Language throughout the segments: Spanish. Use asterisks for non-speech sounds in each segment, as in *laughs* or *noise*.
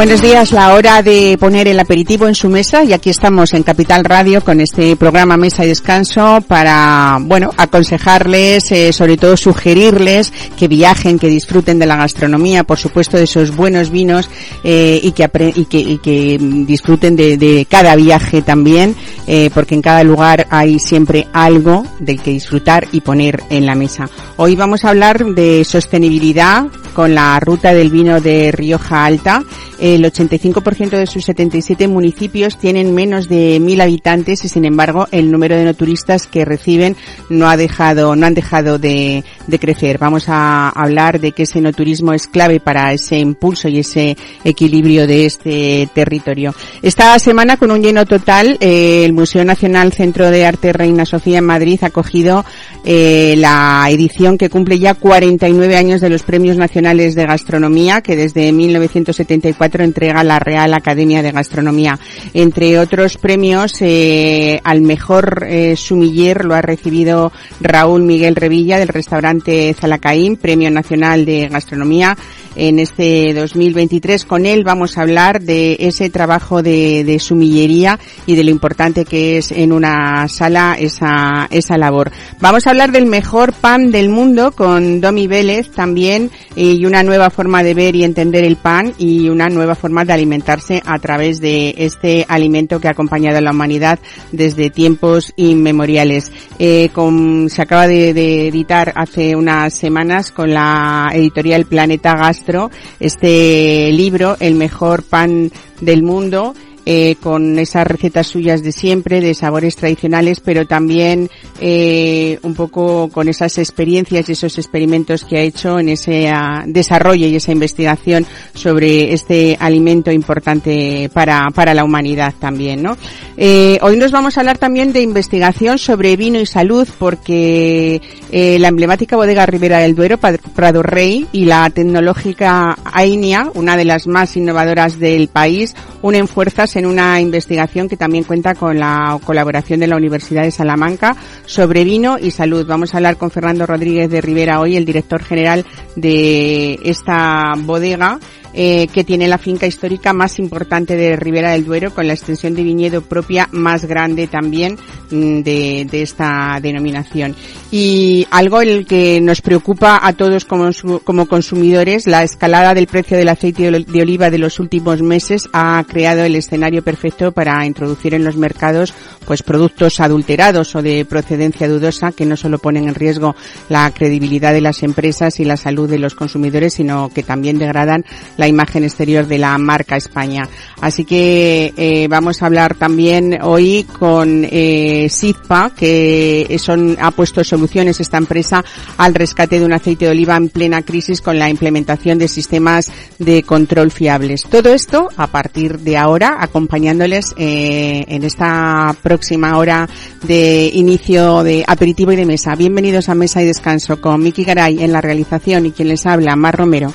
Buenos días, la hora de poner el aperitivo en su mesa y aquí estamos en Capital Radio con este programa Mesa y Descanso para, bueno, aconsejarles, eh, sobre todo sugerirles que viajen, que disfruten de la gastronomía, por supuesto de esos buenos vinos eh, y, que y, que, y que disfruten de, cada viaje también, eh, porque en cada lugar hay siempre algo del que disfrutar y poner en la mesa. Hoy vamos a hablar de sostenibilidad con la ruta del vino de Rioja Alta el 85% de sus 77 municipios tienen menos de mil habitantes y sin embargo el número de no turistas que reciben no ha dejado, no han dejado de, de crecer. Vamos a hablar de que ese no turismo es clave para ese impulso y ese equilibrio de este territorio. Esta semana con un lleno total, eh, el Museo Nacional Centro de Arte Reina Sofía en Madrid ha cogido eh, la edición que cumple ya 49 años de los Premios Nacionales de Gastronomía que desde 1974 entrega la Real Academia de Gastronomía. Entre otros premios, eh, al mejor eh, sumiller lo ha recibido Raúl Miguel Revilla del restaurante Zalacaín, Premio Nacional de Gastronomía en este 2023. Con él vamos a hablar de ese trabajo de, de sumillería y de lo importante que es en una sala esa, esa labor. Vamos a hablar del mejor pan del mundo con Domi Vélez también y una nueva forma de ver y entender el pan y una nueva forma de alimentarse a través de este alimento que ha acompañado a la humanidad desde tiempos inmemoriales. Eh, con, se acaba de, de editar hace unas semanas con la editorial Planeta Este libro, El mejor pan del mundo, eh, con esas recetas suyas de siempre, de sabores tradicionales, pero también eh, un poco con esas experiencias y esos experimentos que ha hecho en ese uh, desarrollo y esa investigación sobre este alimento importante para, para la humanidad también, ¿no? Eh, hoy nos vamos a hablar también de investigación sobre vino y salud, porque eh, la emblemática bodega Ribera del Duero, Prado Rey, y la tecnológica AINIA, una de las más innovadoras del país, unen fuerzas en una investigación que también cuenta con la colaboración de la Universidad de Salamanca sobre vino y salud. Vamos a hablar con Fernando Rodríguez de Rivera hoy, el director general de esta bodega eh, que tiene la finca histórica más importante de Ribera del Duero, con la extensión de viñedo propia más grande también mm, de, de, esta denominación. Y algo en el que nos preocupa a todos como, como consumidores, la escalada del precio del aceite de oliva de los últimos meses ha creado el escenario perfecto para introducir en los mercados pues productos adulterados o de procedencia dudosa que no solo ponen en riesgo la credibilidad de las empresas y la salud de los consumidores, sino que también degradan la imagen exterior de la marca España. Así que eh, vamos a hablar también hoy con eh, que son, ha puesto soluciones esta empresa al rescate de un aceite de oliva en plena crisis con la implementación de sistemas de control fiables. Todo esto a partir de ahora, acompañándoles eh, en esta próxima hora de inicio de aperitivo y de mesa. Bienvenidos a Mesa y Descanso con Miki Garay en la realización y quien les habla, Mar Romero.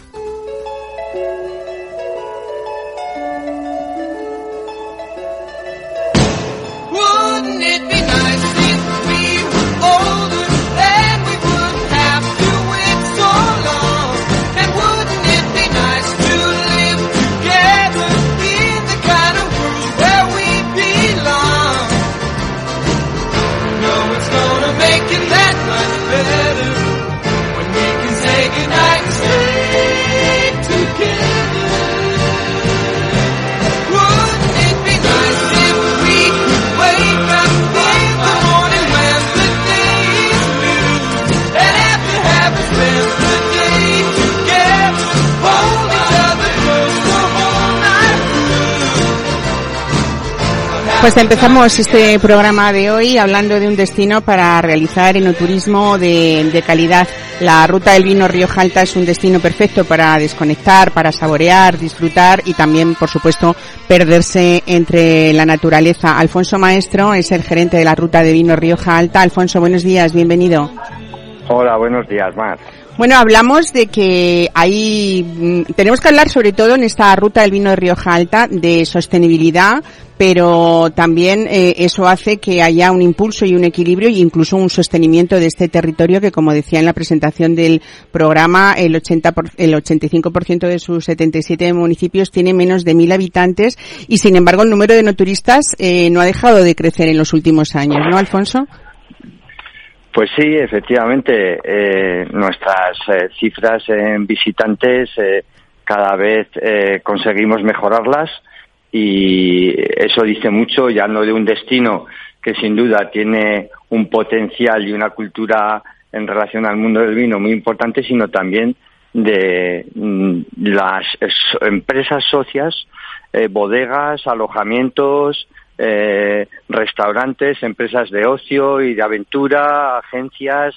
Pues empezamos este programa de hoy hablando de un destino para realizar enoturismo de, calidad. La ruta del vino Rioja Alta es un destino perfecto para desconectar, para saborear, disfrutar y también, por supuesto, perderse entre la naturaleza. Alfonso Maestro es el gerente de la ruta de vino Rioja Alta. Alfonso, buenos días, bienvenido. Hola, buenos días, Mar. Bueno, hablamos de que hay, mm, tenemos que hablar sobre todo en esta ruta del vino de Rioja Alta de sostenibilidad, pero también eh, eso hace que haya un impulso y un equilibrio e incluso un sostenimiento de este territorio que, como decía en la presentación del programa, el 80 el 85% de sus 77 municipios tiene menos de mil habitantes y, sin embargo, el número de no turistas eh, no ha dejado de crecer en los últimos años, ¿no, Alfonso? Pues sí, efectivamente, eh, nuestras eh, cifras en visitantes eh, cada vez conseguimos mejorarlas y eso dice mucho ya no de un destino que sin duda tiene un potencial y una cultura en relación al mundo del vino muy importante, sino también de mm, las empresas socias, bodegas, alojamientos, eh, restaurantes, empresas de ocio y de aventura, agencias.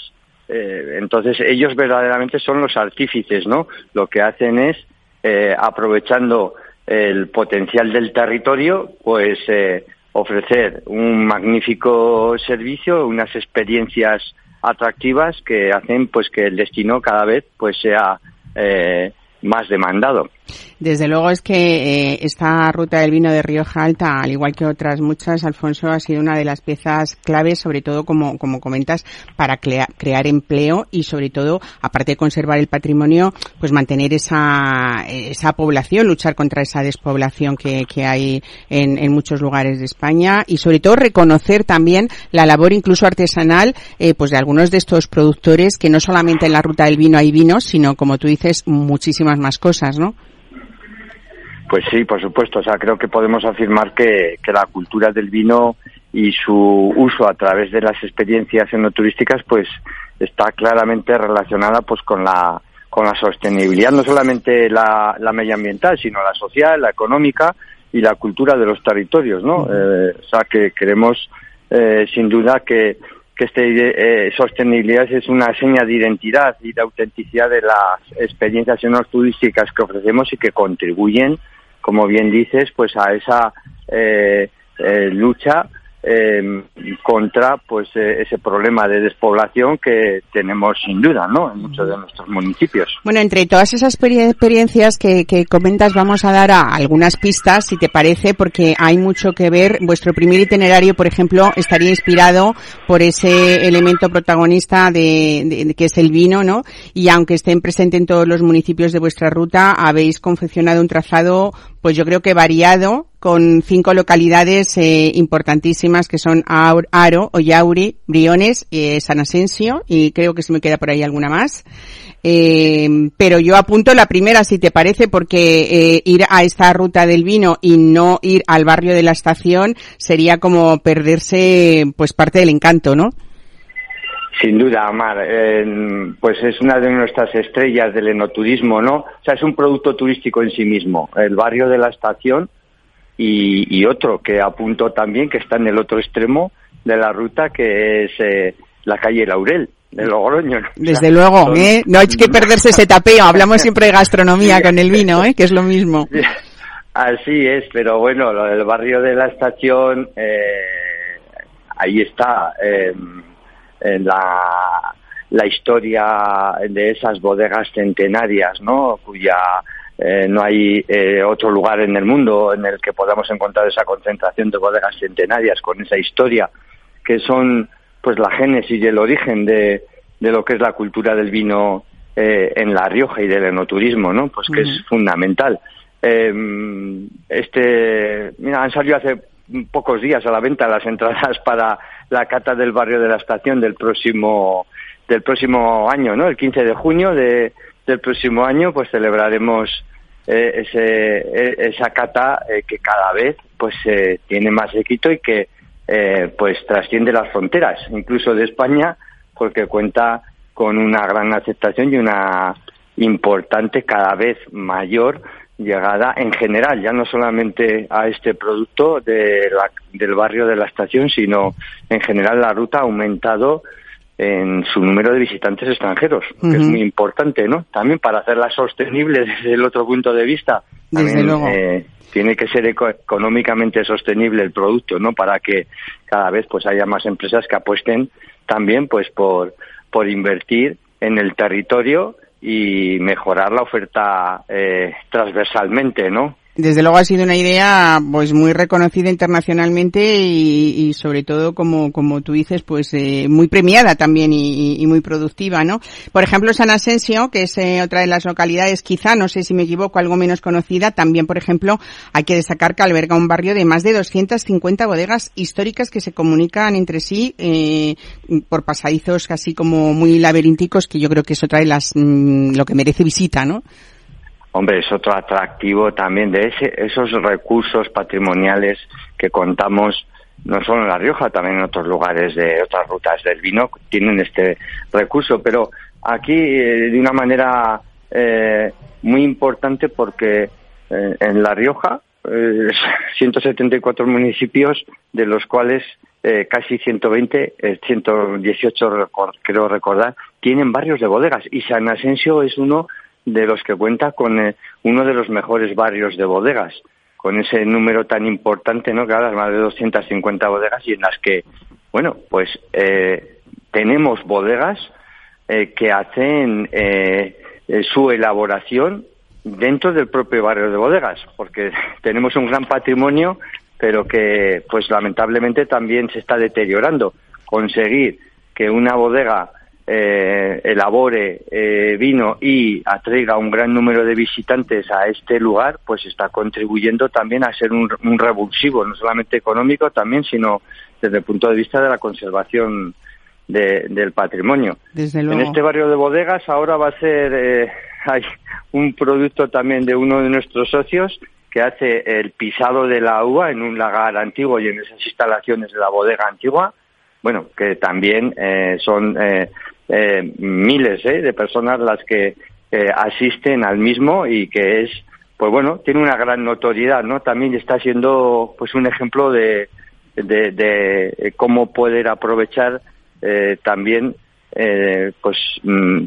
Eh, entonces ellos verdaderamente son los artífices, ¿no? Lo que hacen es, eh, aprovechando el potencial del territorio, pues eh, ofrecer un magnífico servicio, unas experiencias atractivas que hacen pues que el destino cada vez pues sea eh, más demandado. Desde luego es que eh, esta ruta del vino de Rioja Alta, al igual que otras muchas, Alfonso, ha sido una de las piezas claves, sobre todo, como, como comentas, para crear empleo y, sobre todo, aparte de conservar el patrimonio, pues mantener esa, esa población, luchar contra esa despoblación que, que hay en, en muchos lugares de España y, sobre todo, reconocer también la labor incluso artesanal, eh, pues de algunos de estos productores que no solamente en la ruta del vino hay vinos, sino, como tú dices, muchísimas más cosas, ¿no? Pues sí, por supuesto. O sea, creo que podemos afirmar que, la cultura del vino y su uso a través de las experiencias enoturísticas, pues está claramente relacionada pues con la con la sostenibilidad, no solamente la, medioambiental, sino la social, la económica y la cultura de los territorios, ¿no? Eh, o sea, que queremos eh, sin duda que, que este eh, sostenibilidad es una seña de identidad y de autenticidad de las experiencias turísticas que ofrecemos y que contribuyen como bien dices, pues a esa eh, eh, lucha eh, contra pues eh, ese problema de despoblación que tenemos sin duda no en muchos de nuestros municipios. Bueno entre todas esas experiencias que, comentas vamos a dar a algunas pistas si te parece porque hay mucho que ver. Vuestro primer itinerario por ejemplo estaría inspirado por ese elemento protagonista de, de, que es el vino no y aunque estén presentes en todos los municipios de vuestra ruta habéis confeccionado un trazado pues yo creo que variado con cinco localidades eh, importantísimas que son Aro, Oyauri, Briones, eh, San Asensio y creo que se me queda por ahí alguna más. Eh, pero yo apunto la primera, si te parece, porque ir a esta ruta del vino y no ir al barrio de la estación sería como perderse pues parte del encanto, ¿no? Sin duda, Amar. pues es una de nuestras estrellas del enoturismo, ¿no? O sea, es un producto turístico en sí mismo. El barrio de la estación y, otro que apunto también, que está en el otro extremo de la ruta, que es eh, la calle Laurel, de Logroño. Desde luego, ¿eh? no hay que perderse ese tapeo. Hablamos siempre de gastronomía con el vino, ¿eh? que es lo mismo. *laughs* Así es, pero bueno, lo del barrio de la estación, eh, ahí está em, en la, la historia de esas bodegas centenarias, ¿no? Cuya eh, no hay eh, otro lugar en el mundo en el que podamos encontrar esa concentración de bodegas centenarias con esa historia que son pues la génesis y el origen de, de lo que es la cultura del vino eh, en La Rioja y del enoturismo, ¿no? Pues que es fundamental. Em, este, mira, han salido hace pocos días a la venta las entradas para la cata del barrio de la estación del próximo del próximo año, ¿no? El 15 de junio de, del próximo año pues celebraremos eh, ese, eh, esa cata eh, que cada vez pues tiene más éxito y que pues trasciende las fronteras incluso de España porque cuenta con una gran aceptación y una importante cada vez mayor llegada en general, ya no solamente a este producto de la, del barrio de la estación, sino en general la ruta ha aumentado en su número de visitantes extranjeros, que es muy importante, ¿no? También para hacerla sostenible *laughs* desde el otro punto de vista Desde luego. Eh, tiene que ser económicamente sostenible el producto, ¿no? Para que cada vez pues haya más empresas que apuesten también pues por por invertir en el territorio y mejorar la oferta eh, transversalmente, ¿no? Desde luego ha sido una idea pues muy reconocida internacionalmente y, sobre todo como como tú dices pues eh, muy premiada también y, muy productiva, ¿no? Por ejemplo San Asensio que es eh, otra de las localidades quizá no sé si me equivoco algo menos conocida también por ejemplo hay que destacar que alberga un barrio de más de 250 bodegas históricas que se comunican entre sí eh, por pasadizos casi como muy laberínticos que yo creo que es otra de las mm, lo que merece visita, ¿no? Hombre, es otro atractivo también de ese, esos recursos patrimoniales que contamos no solo en La Rioja, también en otros lugares de otras rutas del vino tienen este recurso, pero aquí eh, de una manera eh, muy importante porque eh, en La Rioja 174 *laughs* municipios, de los cuales casi 120, 118 creo recordar, tienen barrios de bodegas. Y San Asensio es uno de los que cuenta con eh, uno de los mejores barrios de bodegas, con ese número tan importante, ¿no? Que más de 250 bodegas y en las que, bueno, pues eh, tenemos bodegas eh, que hacen su elaboración dentro del propio barrio de bodegas, porque *laughs* tenemos un gran patrimonio, pero que, pues lamentablemente también se está deteriorando. Conseguir que una bodega eh, elabore eh, vino y atraiga un gran número de visitantes a este lugar, pues está contribuyendo también a ser un, revulsivo, no solamente económico también, sino desde el punto de vista de la conservación del patrimonio. En este barrio de bodegas ahora va a ser eh, *laughs* hay un producto también de uno de nuestros socios que hace el pisado de la uva en un lagar antiguo y en esas instalaciones de la bodega antigua bueno, que también eh, son eh, eh, miles eh, de personas las que eh, asisten al mismo y que es, pues bueno, tiene una gran notoriedad, ¿no? También está siendo, pues, un ejemplo de, de, de cómo poder aprovechar también, pues, mm,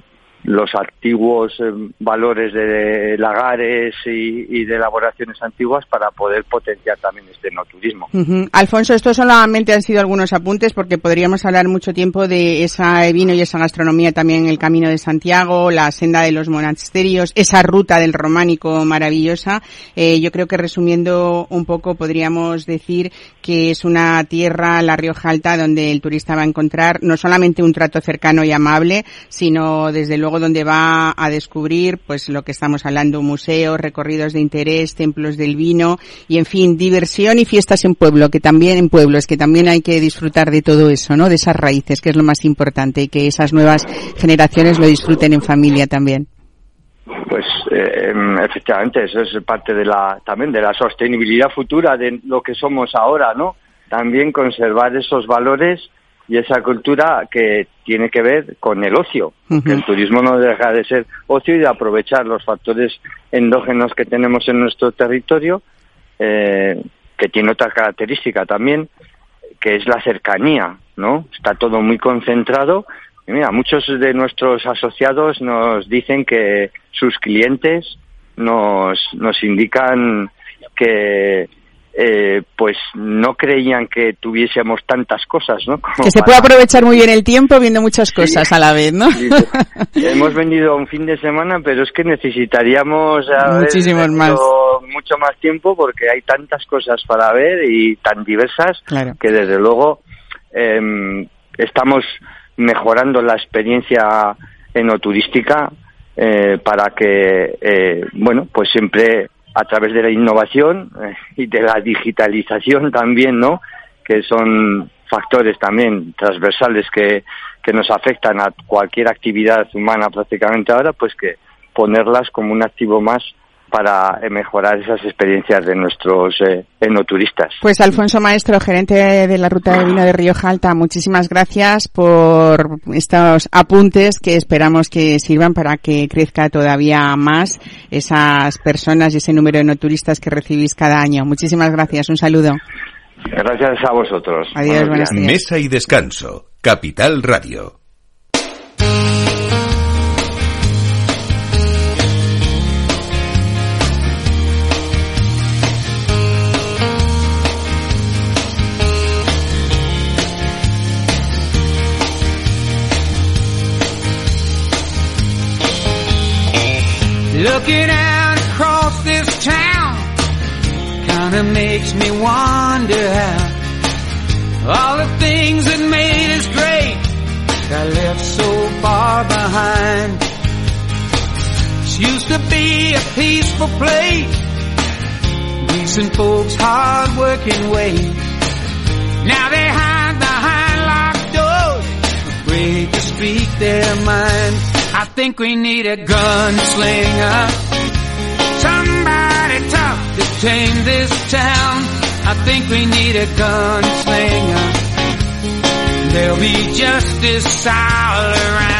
los antiguos eh, valores de lagares y, de elaboraciones antiguas para poder potenciar también este no turismo. Alfonso, estos solamente han sido algunos apuntes porque podríamos hablar mucho tiempo de ese vino y esa gastronomía también el Camino de Santiago, la senda de los monasterios, esa ruta del románico maravillosa. Eh, yo creo que resumiendo un poco podríamos decir que es una tierra, la Rioja Alta, donde el turista va a encontrar no solamente un trato cercano y amable, sino desde luego donde va a descubrir pues lo que estamos hablando, museos, recorridos de interés, templos del vino y en fin, diversión y fiestas en pueblo, que también en pueblos, que también hay que disfrutar de todo eso, ¿no? De esas raíces, que es lo más importante y que esas nuevas generaciones lo disfruten en familia también. Pues eh, efectivamente, eso es parte de la también de la sostenibilidad futura de lo que somos ahora, ¿no? También conservar esos valores y esa cultura que tiene que ver con el ocio, que el turismo no deja de ser ocio y de aprovechar los factores endógenos que tenemos en nuestro territorio, eh, que tiene otra característica también, que es la cercanía, ¿no? Está todo muy concentrado. Y mira, muchos de nuestros asociados nos dicen que sus clientes nos, nos indican que eh, pues no creían que tuviésemos tantas cosas, ¿no? *laughs* que se puede aprovechar muy bien el tiempo viendo muchas cosas a la vez, ¿no? hemos venido un fin de semana, pero es que necesitaríamos muchísimos más mucho más tiempo porque hay tantas cosas para ver y tan diversas que desde luego em, estamos mejorando la experiencia enoturística eh, para que eh, bueno pues siempre a través de la innovación eh, y de la digitalización también, ¿no? Que son factores también transversales que, que nos afectan a cualquier actividad humana prácticamente ahora, pues que ponerlas como un activo más para eh, mejorar esas experiencias de nuestros eh, enoturistas. Pues Alfonso Maestro, gerente de la Ruta de Vino de Río Alta, muchísimas gracias por estos apuntes que esperamos que sirvan para que crezca todavía más esas personas y ese número de enoturistas que recibís cada año. Muchísimas gracias, un saludo. Gracias a vosotros. Adiós, buenas Mesa y descanso, Capital Radio. Looking out across this town kinda makes me wonder how all the things that made us great got left so far behind. This used to be a peaceful place, decent folks, hard working ways. Now they hide behind locked doors, afraid to speak their minds. Think we need a gunslinger, somebody tough to tame this town. I think we need a gunslinger. There'll be justice all around.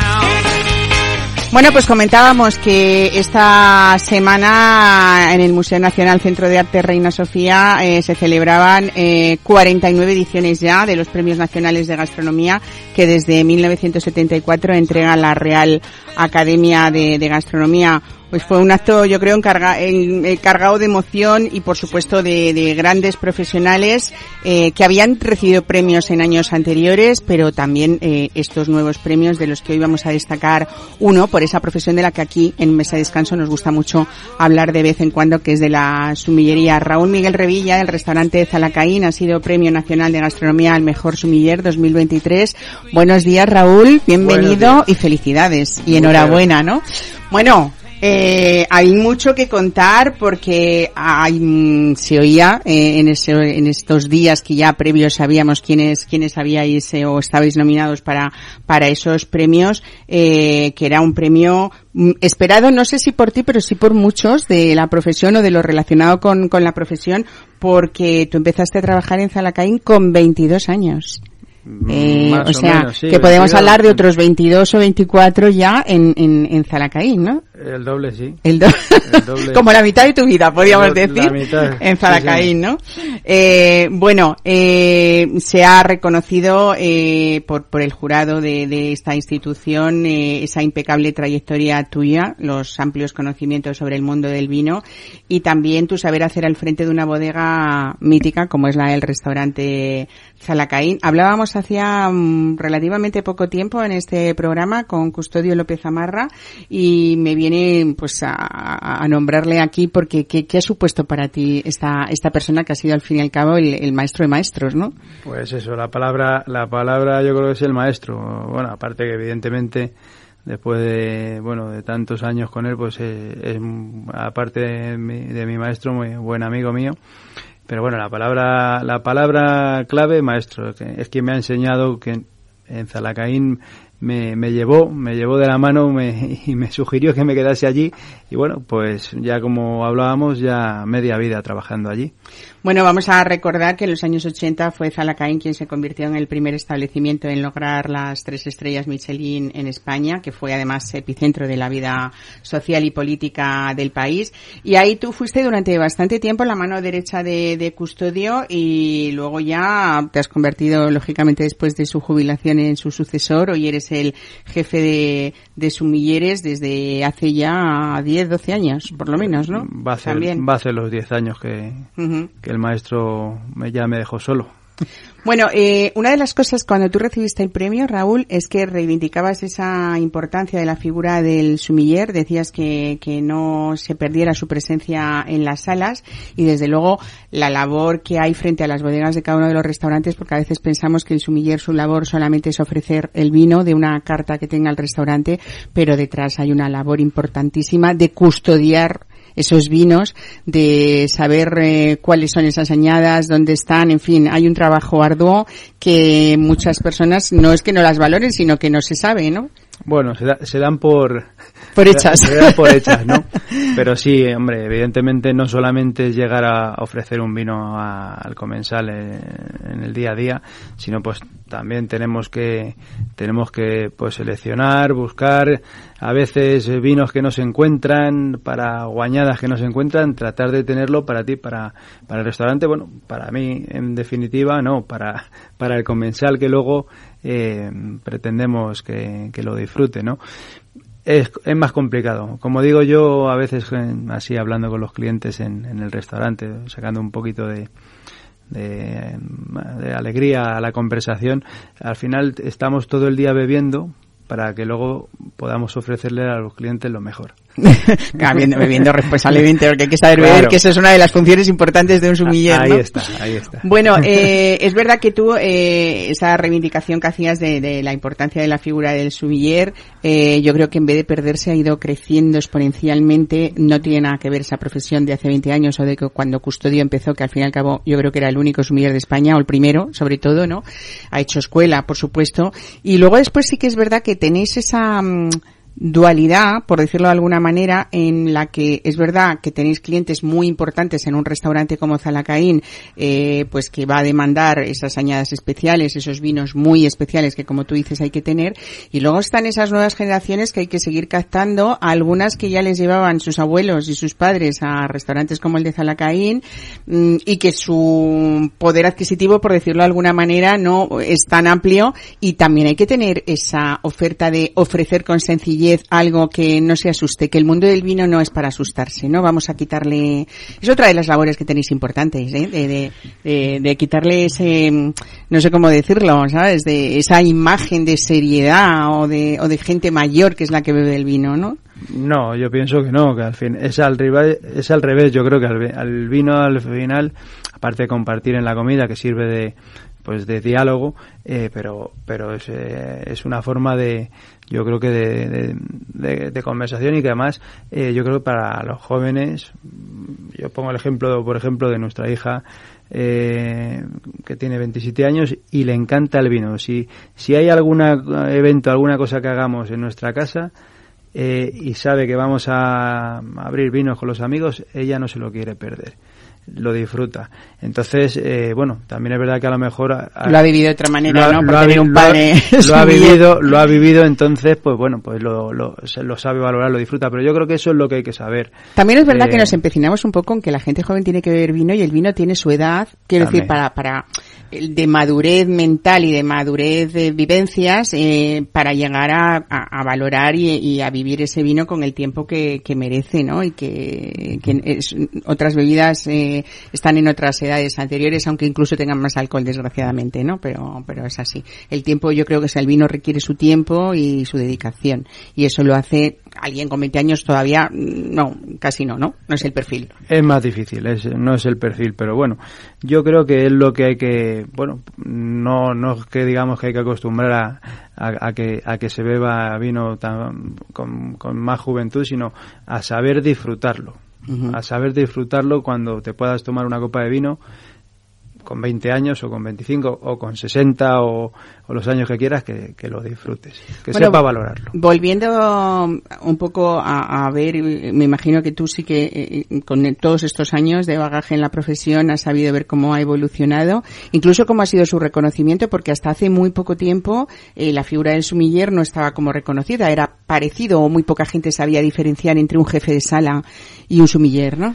Bueno, pues comentábamos que esta semana en el Museo Nacional Centro de Arte Reina Sofía eh, se celebraban eh, 49 ediciones ya de los Premios Nacionales de Gastronomía que desde 1974 entrega la Real Academia de, de Gastronomía. Pues fue un acto, yo creo, encarga, en, cargado de emoción y, por supuesto, de, de grandes profesionales eh, que habían recibido premios en años anteriores, pero también eh, estos nuevos premios de los que hoy vamos a destacar uno por esa profesión de la que aquí en Mesa de Descanso nos gusta mucho hablar de vez en cuando, que es de la sumillería. Raúl Miguel Revilla, del restaurante Zalacaín, ha sido Premio Nacional de Gastronomía al Mejor Sumiller 2023. Buenos días, Raúl. Bienvenido y felicidades. Y enhorabuena, ¿no? Bueno, eh, hay mucho que contar porque hay, mm, se oía eh, en, ese, en estos días que ya previos sabíamos quiénes, quiénes habíais eh, o estabais nominados para, para esos premios, eh, que era un premio mm, esperado, no sé si por ti, pero sí por muchos de la profesión o de lo relacionado con, con la profesión, porque tú empezaste a trabajar en Zalacaín con 22 años. Eh, Más o sea, menos, sí, que podemos 22, hablar de otros 22 o 24 ya en, en, en Zalacaín, ¿no? El doble, sí. El, do- El doble. *laughs* Como la mitad de tu vida, podríamos La decir, mitad, *laughs* en sí, Zalacaín, ¿no? Eh, bueno, eh, se ha reconocido eh, por, por el jurado de, de esta institución eh, esa impecable trayectoria tuya, los amplios conocimientos sobre el mundo del vino y también tu saber hacer al frente de una bodega mítica como es la del restaurante Zalacaín. Hablábamos hacía mm, relativamente poco tiempo en este programa con Custodio López Amarra y me viene pues a, a- nombrarle aquí porque ¿qué, qué ha supuesto para ti esta, esta persona que ha sido al fin y al cabo el, el maestro de maestros, ¿no? Pues eso, la palabra, la palabra yo creo que es el maestro. Bueno, aparte que evidentemente después de, bueno, de tantos años con él, pues eh, es, aparte de mi, de mi maestro, muy buen amigo mío. Pero bueno, la palabra, la palabra clave, maestro, que es quien me ha enseñado que en Zalacaín me, me llevó, me llevó de la mano me, *laughs* y me sugirió que me quedase allí. Y bueno, pues ya como hablábamos, ya media vida trabajando allí. Bueno, vamos a recordar que en los años 80 fue Zalacaín quien se convirtió en el primer establecimiento en lograr las tres estrellas Michelin en España, que fue además epicentro de la vida social y política del país. Y ahí tú fuiste durante bastante tiempo la mano derecha de, Custodio y luego ya te has convertido, lógicamente, después de su jubilación en su sucesor. Hoy eres el jefe de, de Sumilleres desde hace ya 10, 12 años, por lo menos, ¿no? Va a hacer, También. va a hacer los 10 años que, que el maestro me, ya me dejó solo. Bueno, eh, una de las cosas cuando tú recibiste el premio, Raúl, es que reivindicabas esa importancia de la figura del sumiller, decías que, que no se perdiera su presencia en las salas y desde luego la labor que hay frente a las bodegas de cada uno de los restaurantes, porque a veces pensamos que el sumiller su labor solamente es ofrecer el vino de una carta que tenga el restaurante, pero detrás hay una labor importantísima de custodiar esos vinos, de saber eh, cuáles son esas añadas, dónde están, en fin, hay un trabajo arduo que muchas personas no es que no las valoren, sino que no se sabe, ¿no? Bueno, se, da- se dan por... Por hechas. Se por hechas, ¿no? *laughs* Pero sí, hombre, evidentemente no solamente es llegar a ofrecer un vino a- al comensal eh, en el día a día, sino pues también tenemos que tenemos que pues seleccionar, buscar a veces vinos que no se encuentran para guañadas que no se encuentran, tratar de tenerlo para ti, para para el restaurante, bueno, para mí en definitiva no, para para el comensal que luego eh, pretendemos que, que lo disfrute, ¿no? Es, es más complicado. Como digo yo, a veces así hablando con los clientes en, en el restaurante, sacando un poquito de, de alegría a la conversación, al final estamos todo el día bebiendo para que luego podamos ofrecerle a los clientes lo mejor. *laughs* bebiendo, bebiendo responsablemente, porque hay que saber beber, que esa es una de las funciones importantes de un sumiller. Ahí está, ahí está. Bueno, *laughs* eh, es verdad que tú, eh, esa reivindicación que hacías de, de, la importancia de la figura del sumiller, eh, yo creo que en vez de perderse ha ido creciendo exponencialmente. No tiene nada que ver esa profesión de hace 20 años o de que cuando Custodio empezó, que al fin y al cabo yo creo que era el único sumiller de España, o el primero, sobre todo, ¿no? Ha hecho escuela, por supuesto. Y luego después sí que es verdad que tenéis esa... Mm, dualidad, por decirlo de alguna manera, en la que es verdad que tenéis clientes muy importantes en un restaurante como Zalacaín, eh, pues que va a demandar esas añadas especiales, esos vinos muy especiales que como tú dices hay que tener, y luego están esas nuevas generaciones que hay que seguir captando, algunas que ya les llevaban sus abuelos y sus padres a restaurantes como el de Zalacaín, mm, y que su poder adquisitivo, por decirlo de alguna manera, no es tan amplio, y también hay que tener esa oferta de ofrecer con sencillez algo que no se asuste, que el mundo del vino no es para asustarse, ¿no? Vamos a quitarle, es otra de las labores que tenéis importantes, ¿eh? de, de, quitarle ese, no sé cómo decirlo, ¿sabes? De esa imagen de seriedad o de, o de gente mayor que es la que bebe el vino, ¿no? No, yo pienso que no, que al fin es al, es al revés. Yo creo que al, al vino al final, aparte de compartir en la comida, que sirve de, pues de diálogo, eh, pero pero es, eh, es una forma de yo creo que de, de, conversación y que además eh, yo creo que para los jóvenes yo pongo el ejemplo por ejemplo de nuestra hija eh, que tiene 27 años y le encanta el vino. Si si hay algún evento alguna cosa que hagamos en nuestra casa eh, y sabe que vamos a abrir vinos con los amigos ella no se lo quiere perder lo disfruta. Entonces, eh, bueno, también es verdad que a lo mejor... lo ha vivido de otra manera, ¿no? Porque tener un padre... Lo, ha vivido, lo ha vivido, entonces, pues bueno, pues lo, lo, lo, sabe valorar, lo disfruta. Pero yo creo que eso es lo que hay que saber. También es verdad que eh, nos empecinamos un poco en que la gente joven tiene que beber vino y el vino tiene su edad. Quiero decir, para, para de madurez mental y de madurez de vivencias eh, para llegar a, a, valorar y, a vivir ese vino con el tiempo que, que merece, ¿no? Y que, que es, otras bebidas eh, están en otras edades anteriores, aunque incluso tengan más alcohol, desgraciadamente, ¿no? Pero, pero es así. El tiempo, yo creo que el vino requiere su tiempo y su dedicación. Y eso lo hace alguien con 20 años todavía, no, casi no, ¿no? No es el perfil. Es más difícil, es, no es el perfil, pero bueno, yo creo que es lo que hay que, bueno, no, no es que digamos que hay que acostumbrar a, a, a que, a que se beba vino tan, con, con, más juventud, sino a saber disfrutarlo. Uh -huh. A saber disfrutarlo cuando te puedas tomar una copa de vino con 20 años o con 25 o con 60 o, o los años que quieras, que, que lo disfrutes, que bueno, sepa valorarlo. Volviendo un poco a, a, ver, me imagino que tú sí que eh, con todos estos años de bagaje en la profesión has sabido ver cómo ha evolucionado, incluso cómo ha sido su reconocimiento, porque hasta hace muy poco tiempo eh, la figura del sumiller no estaba como reconocida, era parecido o muy poca gente sabía diferenciar entre un jefe de sala y un sumiller, ¿no?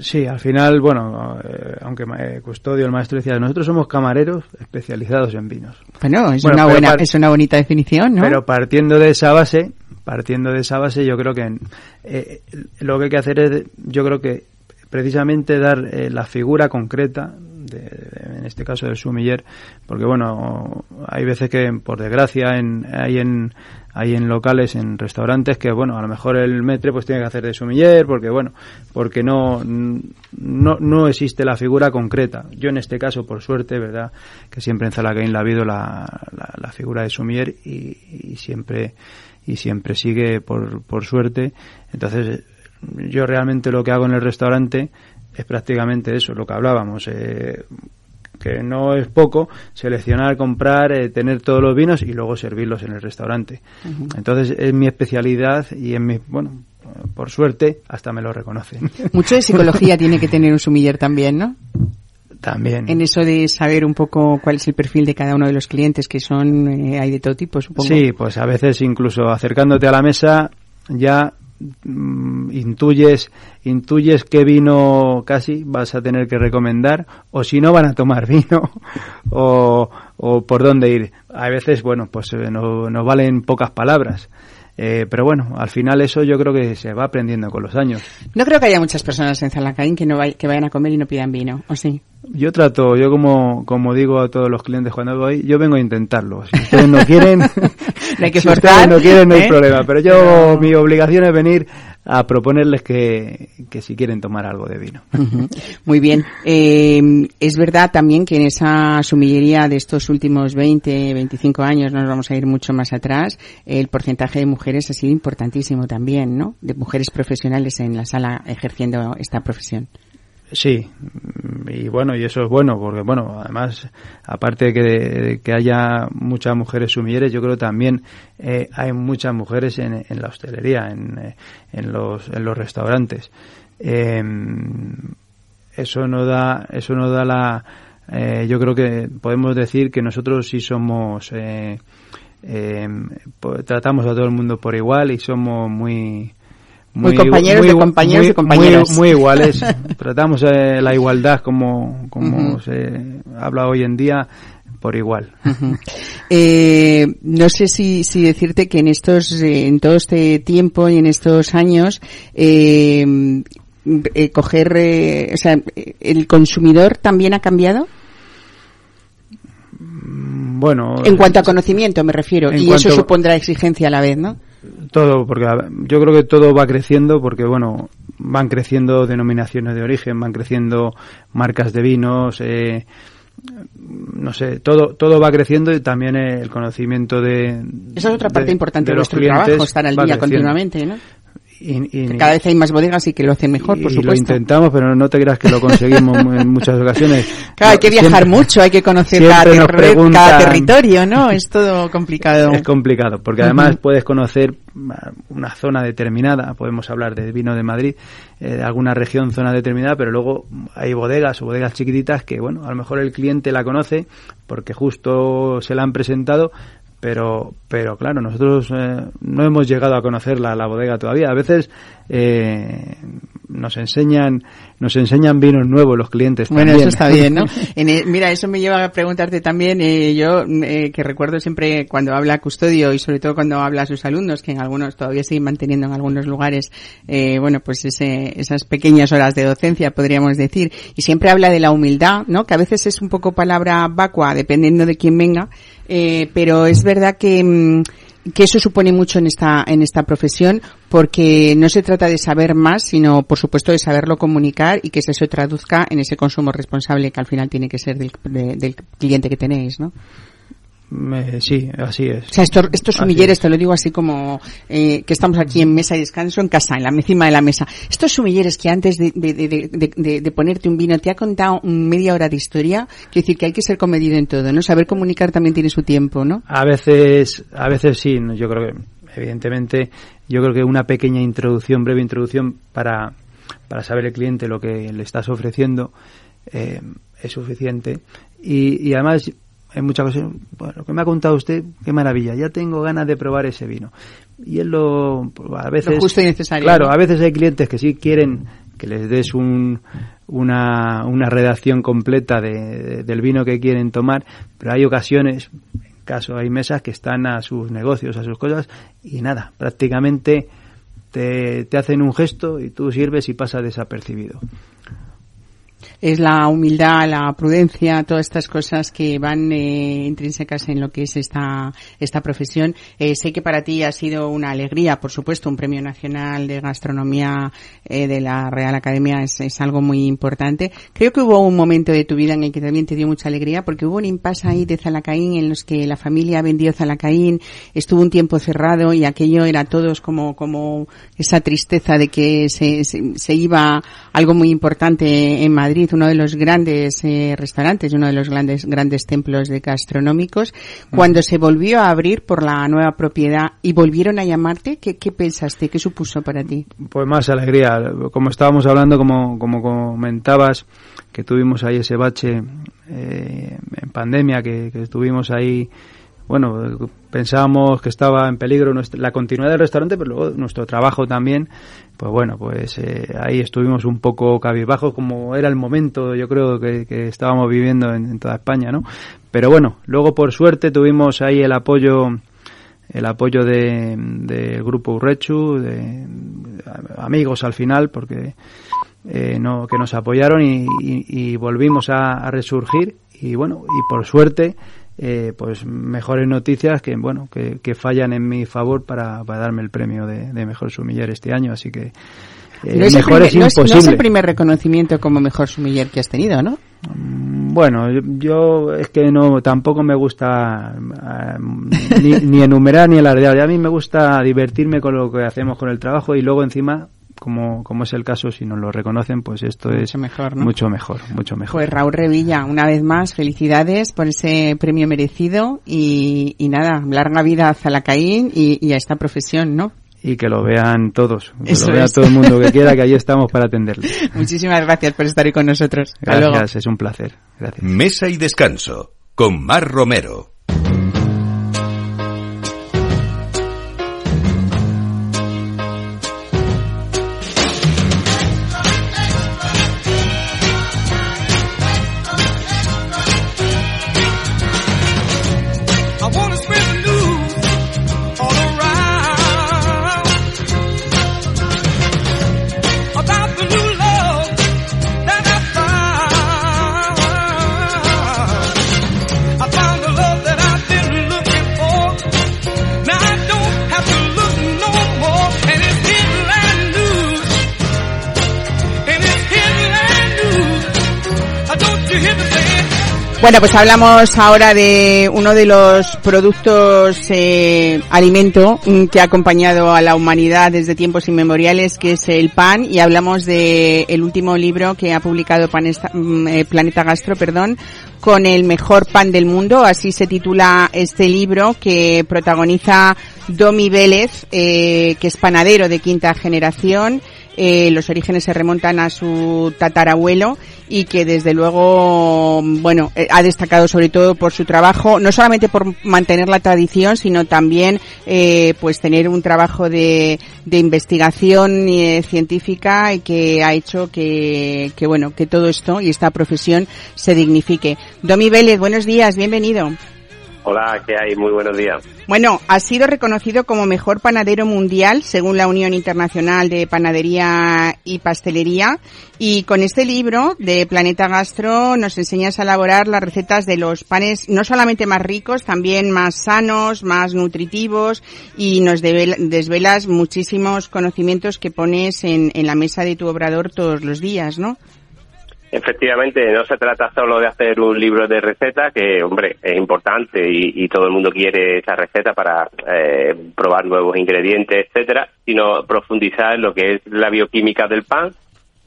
Sí, al final, bueno, eh, aunque eh, Custodio, el maestro decía, nosotros somos camareros especializados en vinos. Bueno, es, bueno, una, buena, es una bonita definición, ¿no? Pero partiendo de esa base, partiendo de esa base, yo creo que eh, lo que hay que hacer es, yo creo que precisamente dar eh, la figura concreta, de, de, en este caso del sumiller, porque bueno, hay veces que, por desgracia, en, hay en hay en locales, en restaurantes que, bueno, a lo mejor el metre pues tiene que hacer de sumiller porque, bueno, porque no, no, no existe la figura concreta. Yo en este caso, por suerte, ¿verdad? Que siempre en Zalacaín la ha habido la, la, la figura de sumiller y, y, siempre, y siempre sigue por, por suerte. Entonces, yo realmente lo que hago en el restaurante es prácticamente eso, lo que hablábamos. Eh, que no es poco, seleccionar, comprar, eh, tener todos los vinos y luego servirlos en el restaurante. Uh -huh. Entonces es mi especialidad y en mi, bueno, por suerte hasta me lo reconocen. *laughs* Mucho de psicología tiene que tener un sumiller también, ¿no? También. En eso de saber un poco cuál es el perfil de cada uno de los clientes, que son, eh, hay de todo tipo, supongo. Sí, pues a veces incluso acercándote a la mesa ya intuyes intuyes qué vino casi vas a tener que recomendar o si no van a tomar *laughs* vino o, o por dónde ir. A veces bueno pues eh, no, no valen pocas palabras eh, pero bueno, al final eso yo creo que se va aprendiendo con los años. No creo que haya muchas personas en Zalacaín que no vay, que vayan a comer y no pidan vino, ¿o sí? Yo trato, yo como, como digo a todos los clientes cuando voy, yo vengo a intentarlo. Si ustedes no quieren, *laughs* no hay que *laughs* si forzar, ustedes no quieren, no hay ¿eh? problema. Pero yo, mi obligación es venir a proponerles que, que si quieren tomar algo de vino. Muy bien. Eh, es verdad también que en esa sumillería de estos últimos 20, 25 años, no nos vamos a ir mucho más atrás, el porcentaje de mujeres ha sido importantísimo también, ¿no? De mujeres profesionales en la sala ejerciendo esta profesión. Sí, y bueno, y eso es bueno, porque bueno, además, aparte de que, que haya muchas mujeres sumilleres, yo creo también eh, hay muchas mujeres en, en la hostelería, en, eh, en, los, en los restaurantes. Eh, eso no da, eso no da la, eh, yo creo que podemos decir que nosotros sí somos, eh, eh, tratamos a todo el mundo por igual y somos muy, muy, compañeros de compañeros y compañeros. Muy, iguales. *laughs* Tratamos eh, la igualdad como, como se habla hoy en día por igual. eh, no sé si, si decirte que en estos, eh, en todo este tiempo y en estos años, eh, eh, coger, o sea, el consumidor también ha cambiado. Bueno. En cuanto a conocimiento me refiero, y cuanto, eso supondrá exigencia a la vez, ¿no? Todo, porque yo creo que todo va creciendo porque, bueno, van creciendo denominaciones de origen, van creciendo marcas de vinos, eh, no sé, todo todo va creciendo y también el conocimiento de... Esa es otra parte de, importante de, de vuestro trabajo, estar al día continuamente, ¿no? Y, cada vez hay más bodegas y que lo hacen mejor, por y supuesto. lo intentamos, pero no te creas que lo conseguimos en muchas ocasiones. Claro, hay que viajar siempre, mucho, hay que conocer cada, ter preguntan, cada, territorio, ¿no? Es todo complicado. Es complicado, porque además uh -huh. puedes conocer una zona determinada, podemos hablar de vino de Madrid, eh, de alguna región, zona determinada, pero luego hay bodegas o bodegas chiquititas que, bueno, a lo mejor el cliente la conoce porque justo se la han presentado, pero pero claro nosotros eh, no hemos llegado a conocer la, la bodega todavía. A veces eh, nos enseñan nos enseñan vinos nuevos los clientes bueno también. eso está bien no *laughs* en mira eso me lleva a preguntarte también eh, yo eh, que recuerdo siempre cuando habla custodio y sobre todo cuando habla a sus alumnos que en algunos todavía siguen manteniendo en algunos lugares eh, bueno pues ese, esas pequeñas horas de docencia podríamos decir. Y siempre habla de la humildad no que a veces es un poco palabra vacua dependiendo de quién venga eh, pero es verdad que, que eso supone mucho en esta, en esta profesión porque no se trata de saber más, sino por supuesto de saberlo comunicar y que eso se traduzca en ese consumo responsable que al final tiene que ser del, de, del cliente que tenéis, ¿no? Eh, sí, así es. O sea, estos, estos sumilleres, te lo digo así como eh, que estamos aquí en mesa y descanso, en casa, en la encima de la mesa. Estos sumilleres que antes de, de, de, de, ponerte un vino te ha contado media hora de historia, quiero decir que hay que ser comedido en todo, ¿no? Saber comunicar también tiene su tiempo, ¿no? A veces, a veces sí, yo creo que, evidentemente, yo creo que una pequeña introducción, breve introducción para, para saber el cliente lo que le estás ofreciendo eh, es suficiente. Y, y además, en muchas cosas, bueno, lo que me ha contado usted, qué maravilla, ya tengo ganas de probar ese vino. Y él lo, a veces... Lo justo y necesario. Claro, ¿no? a veces hay clientes que sí quieren que les des un, una, una redacción completa de, de, del vino que quieren tomar, pero hay ocasiones, en caso hay mesas que están a sus negocios, a sus cosas, y nada, prácticamente te, te hacen un gesto y tú sirves y pasa desapercibido es la humildad, la prudencia, todas estas cosas que van eh, intrínsecas en lo que es esta, esta profesión. Eh, sé que para ti ha sido una alegría, por supuesto, un premio nacional de gastronomía eh, de la Real Academia es, es, algo muy importante. Creo que hubo un momento de tu vida en el que también te dio mucha alegría porque hubo un impasse ahí de Zalacaín en los que la familia vendió Zalacaín, estuvo un tiempo cerrado y aquello era todos como, como esa tristeza de que se, se, se iba algo muy importante en Madrid uno de los grandes eh, restaurantes, uno de los grandes grandes templos de gastronómicos, cuando uh -huh. se volvió a abrir por la nueva propiedad y volvieron a llamarte, ¿qué, qué pensaste? ¿Qué supuso para ti? Pues más alegría. Como estábamos hablando, como, como comentabas, que tuvimos ahí ese bache eh, en pandemia, que, que estuvimos ahí bueno, pensábamos que estaba en peligro nuestra, la continuidad del restaurante, pero luego nuestro trabajo también, pues bueno, pues eh, ahí estuvimos un poco cabizbajos, como era el momento, yo creo, que, estábamos viviendo en, en, toda España, ¿no? Pero bueno, luego por suerte tuvimos ahí el apoyo el apoyo del de, de grupo Urrechu, de, amigos al final, porque eh, no, que nos apoyaron y, y, y volvimos a resurgir y bueno, y por suerte eh, pues mejores noticias que bueno que, que, fallan en mi favor para, para darme el premio de, de mejor sumiller este año así que eh, no, es mejor es, no, es, no, es el primer reconocimiento como mejor sumiller que has tenido, ¿no? Mm, bueno, yo, es que no tampoco me gusta ni, ni, enumerar ni alardear. A mí me gusta divertirme con lo que hacemos con el trabajo y luego encima como, como es el caso, si nos lo reconocen, pues esto mucho es mejor, ¿no? mucho mejor, mucho mejor. Pues Raúl Revilla, una vez más, felicidades por ese premio merecido y, y nada, larga vida a Zalacaín y, y a esta profesión, ¿no? y que lo vean todos, que Eso lo vea es. todo el mundo que quiera, que ahí *laughs* estamos para atenderles. Muchísimas gracias por estar hoy con nosotros. Hasta Gracias, luego. es un placer. Gracias. Mesa y descanso con Mar Romero. Bueno, pues hablamos ahora de uno de los productos eh, alimento mm, que ha acompañado a la humanidad desde tiempos inmemoriales, que es el pan, y hablamos de el último libro que ha publicado Panesta- mm, eh, Planeta Gastro, perdón, con el mejor pan del mundo, así se titula este libro que protagoniza Domi Vélez, eh, que es panadero de quinta generación. Eh, los orígenes se remontan a su tatarabuelo y que desde luego, bueno, eh, ha destacado sobre todo por su trabajo, no solamente por mantener la tradición, sino también, eh, pues tener un trabajo de, de investigación eh, científica y que ha hecho que, que, bueno, que todo esto y esta profesión se dignifique. Domi Vélez, buenos días, bienvenido. Hola, ¿qué hay? Muy buenos días. Bueno, ha sido reconocido como mejor panadero mundial según la Unión Internacional de Panadería y Pastelería y con este libro de Planeta Gastro nos enseñas a elaborar las recetas de los panes no solamente más ricos, también más sanos, más nutritivos y nos desvelas muchísimos conocimientos que pones en la mesa de tu obrador todos los días, ¿no? Efectivamente, no se trata solo de hacer un libro de recetas, que, hombre, es importante y, todo el mundo quiere esa receta para eh, probar nuevos ingredientes, etcétera, sino profundizar en lo que es la bioquímica del pan,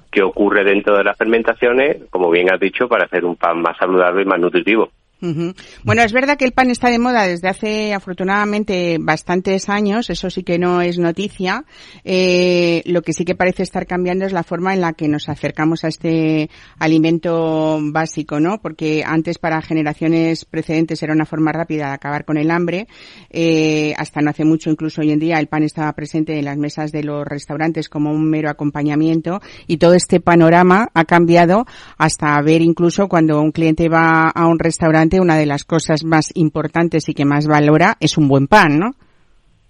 que ocurre dentro de las fermentaciones, como bien has dicho, para hacer un pan más saludable y más nutritivo. Bueno, es verdad que el pan está de moda desde hace afortunadamente bastantes años, eso sí que no es noticia. Eh, lo que sí que parece estar cambiando es la forma en la que nos acercamos a este alimento básico, ¿no? Porque antes para generaciones precedentes era una forma rápida de acabar con el hambre. Eh, hasta no hace mucho, incluso hoy en día, el pan estaba presente en las mesas de los restaurantes como un mero acompañamiento y todo este panorama ha cambiado hasta ver incluso cuando un cliente va a un restaurante una de las cosas más importantes y que más valora es un buen pan, ¿no?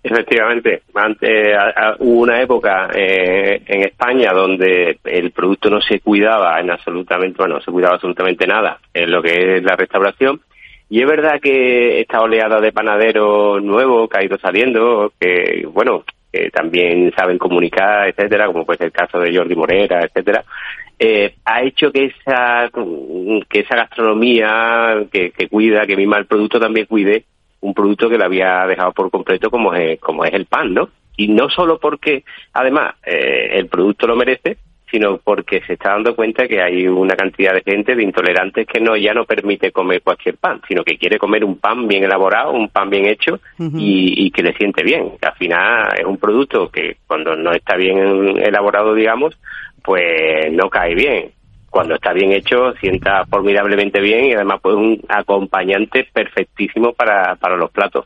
Efectivamente, a- hubo una época eh, en España donde el producto no se cuidaba en absolutamente, bueno, no se cuidaba absolutamente nada en lo que es la restauración. Y es verdad que esta oleada de panaderos nuevos que ha ido saliendo, que bueno, que también saben comunicar, etcétera, como puede ser el caso de Jordi Morera, etcétera, eh, ha hecho que esa que esa gastronomía que, cuida, que mima el producto también cuide un producto que le había dejado por completo como es, como es el pan, ¿no? Y no solo porque, además, eh, el producto lo merece, sino porque se está dando cuenta que hay una cantidad de gente, de intolerantes, que no ya no permite comer cualquier pan, sino que quiere comer un pan bien elaborado, un pan bien hecho y, y que le siente bien. Al final es un producto que cuando no está bien elaborado, digamos, pues no cae bien. Cuando está bien hecho, sienta formidablemente bien y además pues un acompañante perfectísimo para, para los platos.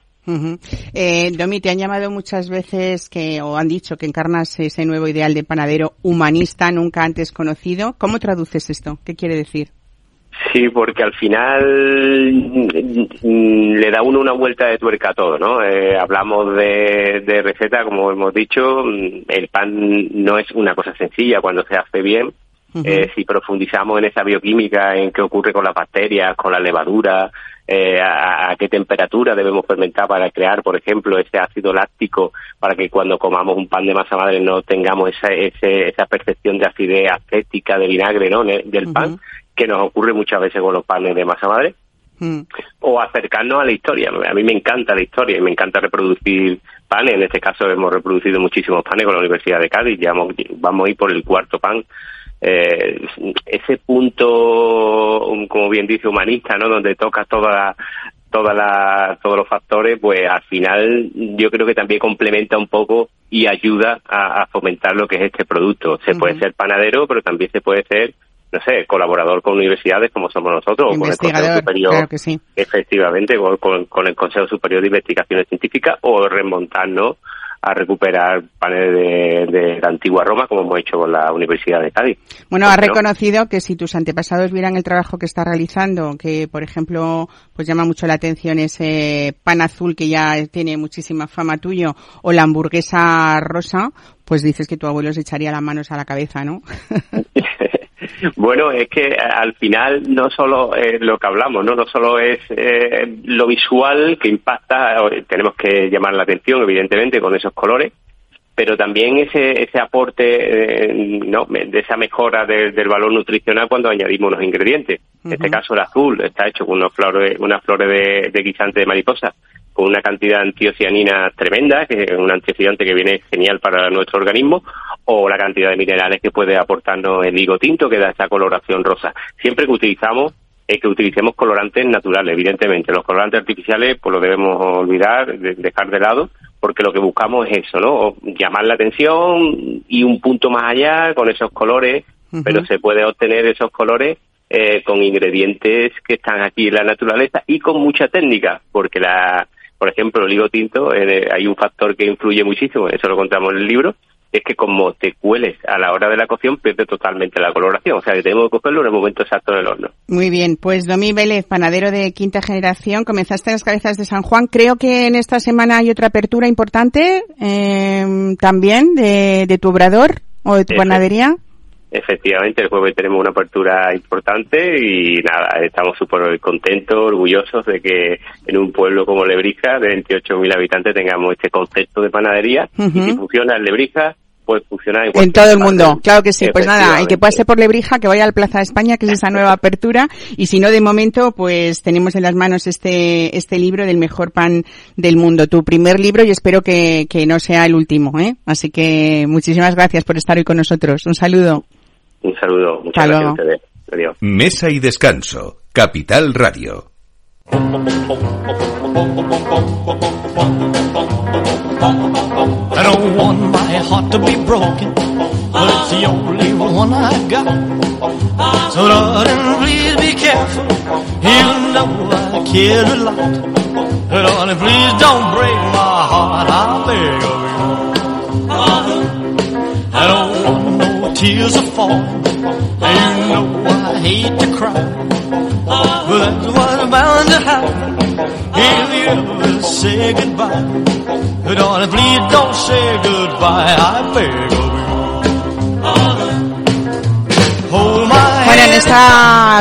Eh, Domi, te han llamado muchas veces que, o han dicho que encarnas ese nuevo ideal de panadero humanista nunca antes conocido. ¿Cómo traduces esto? ¿Qué quiere decir? Sí, porque al final mm, le da uno una vuelta de tuerca a todo, ¿no? Eh, hablamos de, de receta, como hemos dicho, mm, el pan no es una cosa sencilla cuando se hace bien eh, si profundizamos en esa bioquímica, en qué ocurre con las bacterias, con la levadura, eh, a, qué temperatura debemos fermentar para crear, por ejemplo, ese ácido láctico para que cuando comamos un pan de masa madre no tengamos esa, esa percepción de acidez acética de vinagre ¿no? del pan, que nos ocurre muchas veces con los panes de masa madre. Mm. O acercarnos a la historia. A mí me encanta la historia y me encanta reproducir panes. En este caso hemos reproducido muchísimos panes con la Universidad de Cádiz. Ya vamos, vamos a ir por el cuarto pan eh, ese punto, como bien dice, humanista, ¿no? Donde toca toda toda la, todos los factores, pues al final yo creo que también complementa un poco y ayuda a, fomentar lo que es este producto. Se puede ser panadero, pero también se puede ser, no sé, colaborador con universidades como somos nosotros, o con el Consejo Superior, efectivamente, con, con, el Consejo Superior de Investigaciones Científicas, o remontarnos a recuperar paneles de, la antigua Roma, como hemos hecho con la Universidad de Cádiz. Bueno, ha reconocido que si tus antepasados vieran el trabajo que está realizando, que por ejemplo, pues llama mucho la atención ese pan azul que ya tiene muchísima fama tuyo, o la hamburguesa rosa, pues dices que tu abuelo se echaría las manos a la cabeza, ¿no? *laughs* Bueno, es que eh, al final no solo es lo que hablamos, no, no solo es eh, lo visual que impacta, tenemos que llamar la atención, evidentemente, con esos colores, pero también ese, ese aporte eh, ¿no? de esa mejora del valor nutricional cuando añadimos los ingredientes. En este caso, el azul está hecho con unas flores, unas flores de, de guisante de mariposa con una cantidad de antiocianina tremenda, que es un antioxidante que viene genial para nuestro organismo, o la cantidad de minerales que puede aportarnos el higo tinto, que da esa coloración rosa. Siempre que utilizamos es que utilicemos colorantes naturales, evidentemente. Los colorantes artificiales, pues lo debemos olvidar, dejar de lado, porque lo que buscamos es eso, ¿no? Llamar la atención y un punto más allá con esos colores, pero se puede obtener esos colores eh, con ingredientes que están aquí en la naturaleza y con mucha técnica, porque la, por ejemplo, el higo tinto, eh, hay un factor que influye muchísimo, eso lo contamos en el libro, es que como te cueles a la hora de la cocción, pierde totalmente la coloración. O sea, que tenemos que cogerlo en el momento exacto del horno. Muy bien, pues Domi Vélez, panadero de quinta generación, comenzaste en las cabezas de San Juan. Creo que en esta semana hay otra apertura importante eh, también de, de, tu obrador o de tu panadería. Efectivamente, el jueves tenemos una apertura importante y nada, estamos súper contentos, orgullosos de que en un pueblo como Lebrija, de 28.000 habitantes, tengamos este concepto de panadería. Y si funciona en Lebrija, pues funciona en, en todo el mundo. Claro que sí. Pues nada, el que pase por Lebrija, que vaya al Plaza de España, que es esa nueva apertura. Y si no, de momento, pues tenemos en las manos este, este libro del mejor pan del mundo. Tu primer libro y espero que, que no sea el último, ¿eh? Así que muchísimas gracias por estar hoy con nosotros. Un saludo. Un saludo, muchas gracias a ustedes. Adiós. Mesa y descanso, Capital Radio. I don't want my heart to be broken, but it's the only one I got. So darling, please be careful, you know I care a lot. Darling, please don't break my heart, I beg of you. Tears are falling, and you know I hate to cry. But that's what's bound to happen if you ever say goodbye. Darling, please don't say goodbye, I beg of you. En este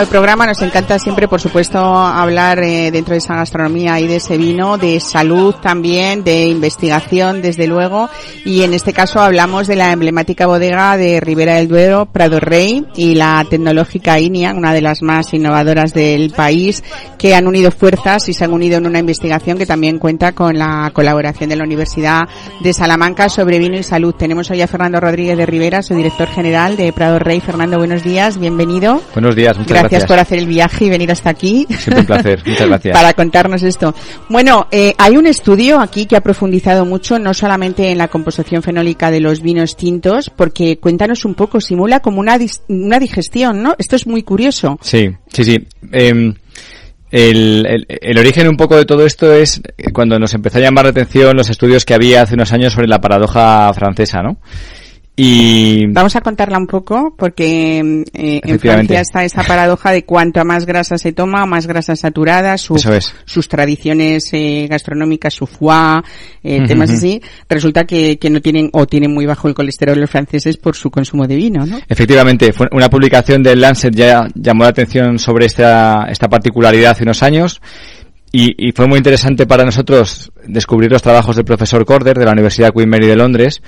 programa nos encanta siempre, por supuesto, hablar eh, dentro de esa gastronomía y de ese vino, de salud también, de investigación, desde luego. Y en este caso hablamos de la emblemática bodega de Ribera del Duero, Prado Rey, y la tecnológica INIA, una de las más innovadoras del país, que han unido fuerzas y se han unido en una investigación que también cuenta con la colaboración de la Universidad de Salamanca sobre vino y salud. Tenemos hoy a Fernando Rodríguez de Rivera, su director general de Prado Rey. Fernando, buenos días, bienvenido. Buenos días, muchas gracias. Gracias por hacer el viaje y venir hasta aquí. Siempre un placer, muchas *laughs* gracias. Para contarnos esto. Bueno, eh, hay un estudio aquí que ha profundizado mucho, no solamente en la composición fenólica de los vinos tintos, porque cuéntanos un poco, simula como una, una digestión, ¿no? Esto es muy curioso. Sí, sí, sí. Eh, el, el, el, origen un poco de todo esto es cuando nos empezó a llamar la atención los estudios que había hace unos años sobre la paradoja francesa, ¿no? Y Vamos a contarla un poco porque eh, en. Francia está esa paradoja de cuanto más grasa se toma, más grasa saturada, su- es. sus tradiciones eh, gastronómicas, su foie, eh, temas así, resulta que, que no tienen o tienen muy bajo el colesterol los franceses por su consumo de vino, ¿no? Efectivamente, fue una publicación del Lancet ya llamó la atención sobre esta, esta particularidad hace unos años y, y fue muy interesante para nosotros descubrir los trabajos del profesor Corder de la Universidad Queen Mary de Londres,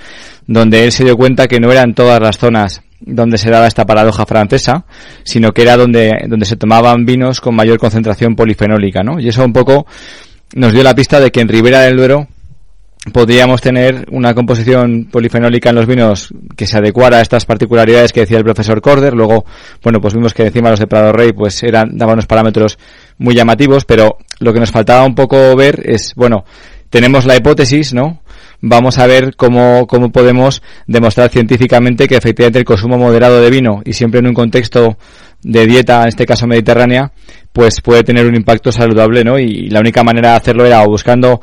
donde él se dio cuenta que no eran todas las zonas donde se daba esta paradoja francesa, sino que era donde, donde se tomaban vinos con mayor concentración polifenólica, ¿no? Y eso un poco nos dio la pista de que en Ribera del Duero podríamos tener una composición polifenólica en los vinos que se adecuara a estas particularidades que decía el profesor Corder. Luego, bueno, pues vimos que encima los de Prado Rey pues eran, daban unos parámetros muy llamativos, pero lo que nos faltaba un poco ver es, bueno, tenemos la hipótesis, ¿no? Vamos a ver cómo, cómo podemos demostrar científicamente que efectivamente el consumo moderado de vino y siempre en un contexto de dieta, en este caso mediterránea, pues puede tener un impacto saludable, ¿no? Y la única manera de hacerlo era buscando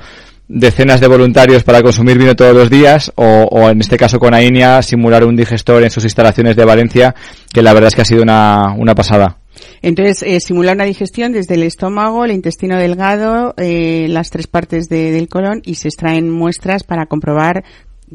decenas de voluntarios para consumir vino todos los días o, o en este caso con AINIA simular un digestor en sus instalaciones de Valencia que la verdad es que ha sido una, una pasada. Entonces, eh, simula una digestión desde el estómago, el intestino delgado, eh, las tres partes de- del colon y se extraen muestras para comprobar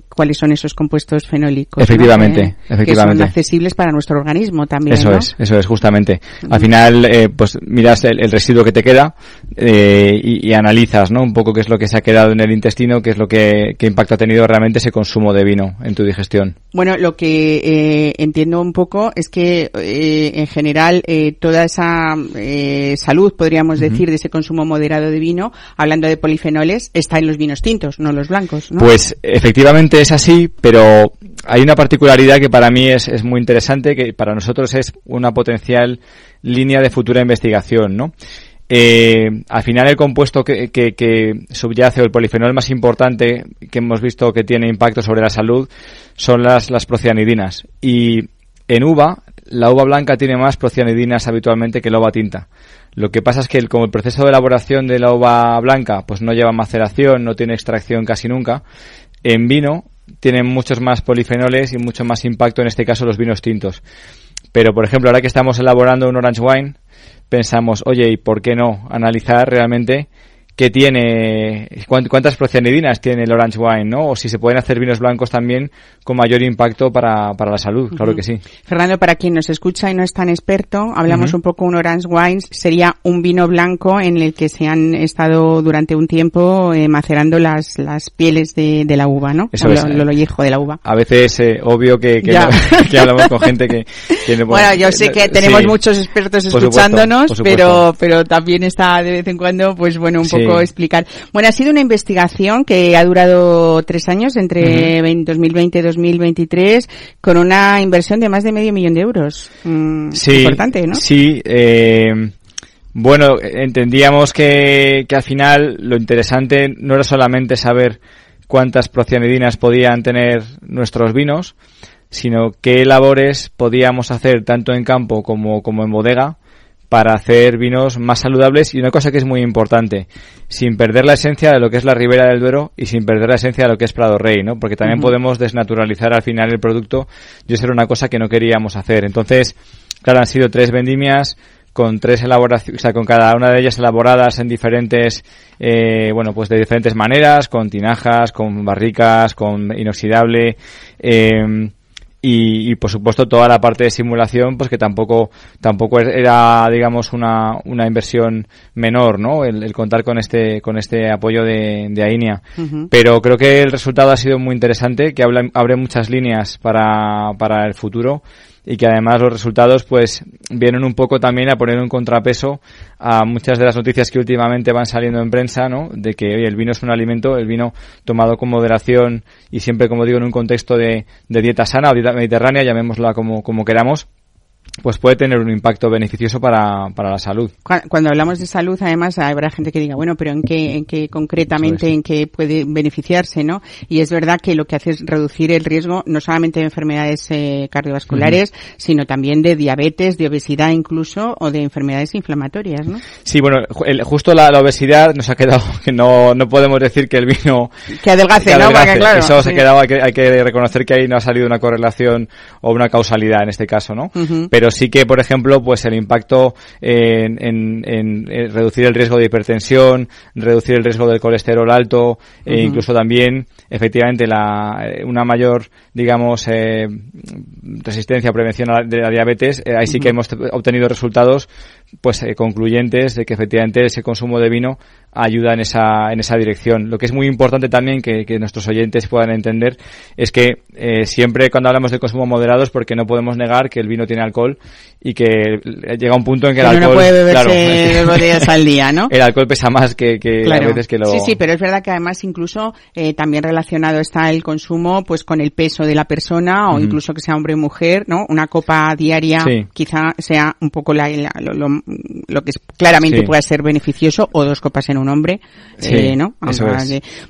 cuáles son esos compuestos fenólicos. ¿no? Efectivamente, efectivamente. Que son accesibles para nuestro organismo también. Eso ¿no? es, eso es, justamente. Al final, eh, pues miras el, el residuo que te queda eh, y, y analizas, ¿no? Un poco qué es lo que se ha quedado en el intestino, qué es lo que, qué impacto ha tenido realmente ese consumo de vino en tu digestión. Bueno, lo que eh, entiendo un poco es que eh, en general eh, toda esa salud, podríamos decir, de ese consumo moderado de vino, hablando de polifenoles, está en los vinos tintos, no los blancos, ¿no? Pues efectivamente es así, pero hay una particularidad que para mí es, es muy interesante, que para nosotros es una potencial línea de futura investigación, ¿no? Eh, al final el compuesto que, subyace o el polifenol más importante que hemos visto que tiene impacto sobre la salud son las, procianidinas. Y en uva, la uva blanca tiene más procianidinas habitualmente que la uva tinta. Lo que pasa es que como el proceso de elaboración de la uva blanca pues no lleva maceración, no tiene extracción casi nunca, en vino tienen muchos más polifenoles y mucho más impacto en este caso los vinos tintos. Pero por ejemplo, ahora que estamos elaborando un orange wine, pensamos, oye, ¿y por qué no analizar realmente qué tiene, cuán- cuántas procianidinas tiene el orange wine, ¿no? O si se pueden hacer vinos blancos también con mayor impacto para, para la salud, claro que sí. Fernando, para quien nos escucha y no es tan experto, hablamos un poco un orange wine, sería un vino blanco en el que se han estado durante un tiempo eh, macerando las, las pieles de, de la uva, ¿no? Eso es. lo, lo de la uva. A veces, eh, obvio que, que, no- *laughs* que hablamos con gente que... que no- *laughs* Bueno, yo sé que *laughs* tenemos sí. muchos expertos Por supuesto, escuchándonos, por supuesto. pero pero también está de vez en cuando, pues bueno, un Sí. Poco explicar. Bueno, ha sido una investigación que ha durado tres años, entre 2020 y 2023, con una inversión de más de medio millón de euros. Mm, Sí, Importante, ¿no? Sí, eh, bueno, entendíamos que, que al final lo interesante no era solamente saber cuántas procianidinas podían tener nuestros vinos, sino qué labores podíamos hacer tanto en campo como, como en bodega para hacer vinos más saludables y una cosa que es muy importante, sin perder la esencia de lo que es la Ribera del Duero y sin perder la esencia de lo que es Prado Rey, ¿no? Porque también podemos desnaturalizar al final el producto y eso era una cosa que no queríamos hacer. Entonces, claro, han sido tres vendimias con tres elaboraciones, o sea, con cada una de ellas elaboradas en diferentes, eh, bueno, pues de diferentes maneras, con tinajas, con barricas, con inoxidable, eh, y, y, por supuesto toda la parte de simulación pues que tampoco tampoco era digamos una, una inversión menor no el, el contar con este con este apoyo de, de AINIA pero creo que el resultado ha sido muy interesante que habla- abre muchas líneas para, para el futuro y que además los resultados pues vienen un poco también a poner un contrapeso a muchas de las noticias que últimamente van saliendo en prensa, ¿no? De que el vino es un alimento, el vino tomado con moderación y siempre, como digo, en un contexto de, de dieta sana o dieta mediterránea, llamémosla como, como queramos, pues puede tener un impacto beneficioso para, para la salud. Cuando hablamos de salud, además, habrá gente que diga, bueno, pero ¿en qué, en qué concretamente, en qué puede beneficiarse, no? Y es verdad que lo que hace es reducir el riesgo no solamente de enfermedades eh, cardiovasculares, sino también de diabetes, de obesidad incluso, o de enfermedades inflamatorias, ¿no? Sí, bueno, justo la, obesidad nos ha quedado *laughs* que no, no podemos decir que el vino... Que adelgace, ¿no? claro, Eso se ha quedado, hay que, hay que reconocer que ahí no ha salido una correlación o una causalidad en este caso, ¿no? Pero sí que, por ejemplo, pues el impacto en, en, reducir el riesgo de hipertensión, reducir el riesgo del colesterol alto, e incluso también, efectivamente, la, una mayor, digamos, eh, resistencia o prevención de la diabetes, eh, ahí sí que hemos obtenido resultados pues eh, concluyentes de que efectivamente ese consumo de vino ayuda en esa, en esa dirección. Lo que es muy importante también que, que nuestros oyentes puedan entender es que eh, siempre cuando hablamos de consumo moderado es porque no podemos negar que el vino tiene alcohol y que llega un punto en que el alcohol... No puede beberse claro, *laughs* botellas al día, ¿no? El alcohol pesa más que, que a veces que lo... Sí, sí, pero es verdad que además incluso eh, también relacionado está el consumo pues con el peso de la persona o incluso que sea hombre o mujer, ¿no? Una copa diaria quizá sea un poco la, lo, lo, que claramente pueda ser beneficioso o dos copas en un hombre, eh, ¿no?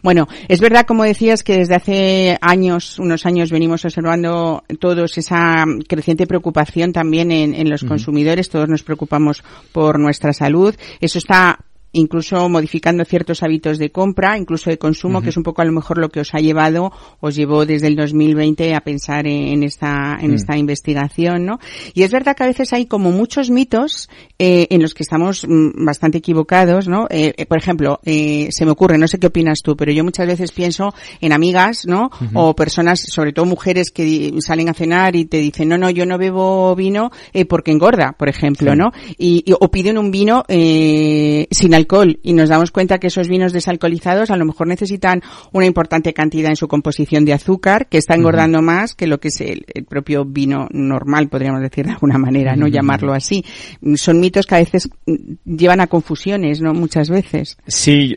Bueno, es verdad, como decías, que desde hace años, unos años, venimos observando todos esa creciente preocupación también en, los consumidores. Todos nos preocupamos por nuestra salud. Eso está incluso modificando ciertos hábitos de compra, incluso de consumo, que es un poco a lo mejor lo que os ha llevado, os llevó desde el 2020 a pensar en esta, en mm. esta investigación, ¿no? Y es verdad que a veces hay como muchos mitos eh, en los que estamos mm, bastante equivocados, ¿no? Eh, eh, por ejemplo, se me ocurre, no sé qué opinas tú, pero yo muchas veces pienso en amigas, ¿no? O personas, sobre todo mujeres que salen a cenar y te dicen, no, no, yo no bebo vino porque engorda, por ejemplo, ¿no? Y, o piden un vino sin alcohol y nos damos cuenta que esos vinos desalcoholizados a lo mejor necesitan una importante cantidad en su composición de azúcar que está engordando más que lo que es el, propio vino normal, podríamos decir de alguna manera, no llamarlo así. Son mitos que a veces llevan a confusiones, ¿no? Muchas veces. Sí,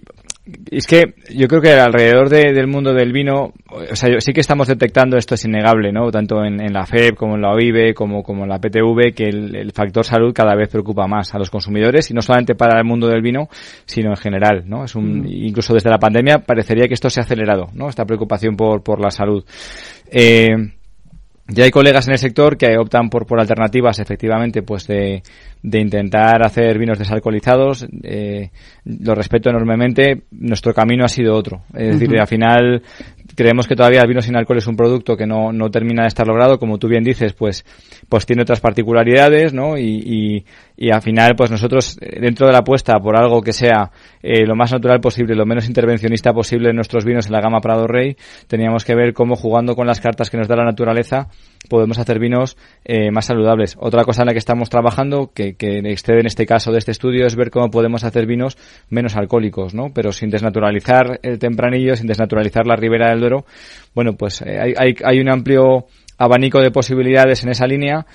es que yo creo que alrededor del mundo del vino, o sea, sí que estamos detectando, esto es innegable, ¿no? Tanto en, la FEB como en la OIB como, como en la PTV, que el, factor salud cada vez preocupa más a los consumidores y no solamente para el mundo del vino, sino en general, ¿no? Es un, incluso desde la pandemia parecería que esto se ha acelerado, ¿no? Esta preocupación por, por la salud. Eh, ya hay colegas en el sector que optan por, por alternativas, efectivamente, pues de, de intentar hacer vinos desalcoholizados. Eh, lo respeto enormemente. Nuestro camino ha sido otro. Es decir, al final creemos que todavía el vino sin alcohol es un producto que no, no termina de estar logrado. Como tú bien dices, pues, pues tiene otras particularidades, ¿no? Y, y, y al final, pues nosotros, eh, dentro de la apuesta por algo que sea eh, lo más natural posible, lo menos intervencionista posible en nuestros vinos en la gama Prado Rey, teníamos que ver cómo jugando con las cartas que nos da la naturaleza podemos hacer vinos eh, más saludables. Otra cosa en la que estamos trabajando, que, excede en este caso de este estudio, es ver cómo podemos hacer vinos menos alcohólicos, ¿no? Pero sin desnaturalizar el tempranillo, sin desnaturalizar la ribera del Duero. Bueno, pues eh, hay, hay, hay un amplio abanico de posibilidades en esa línea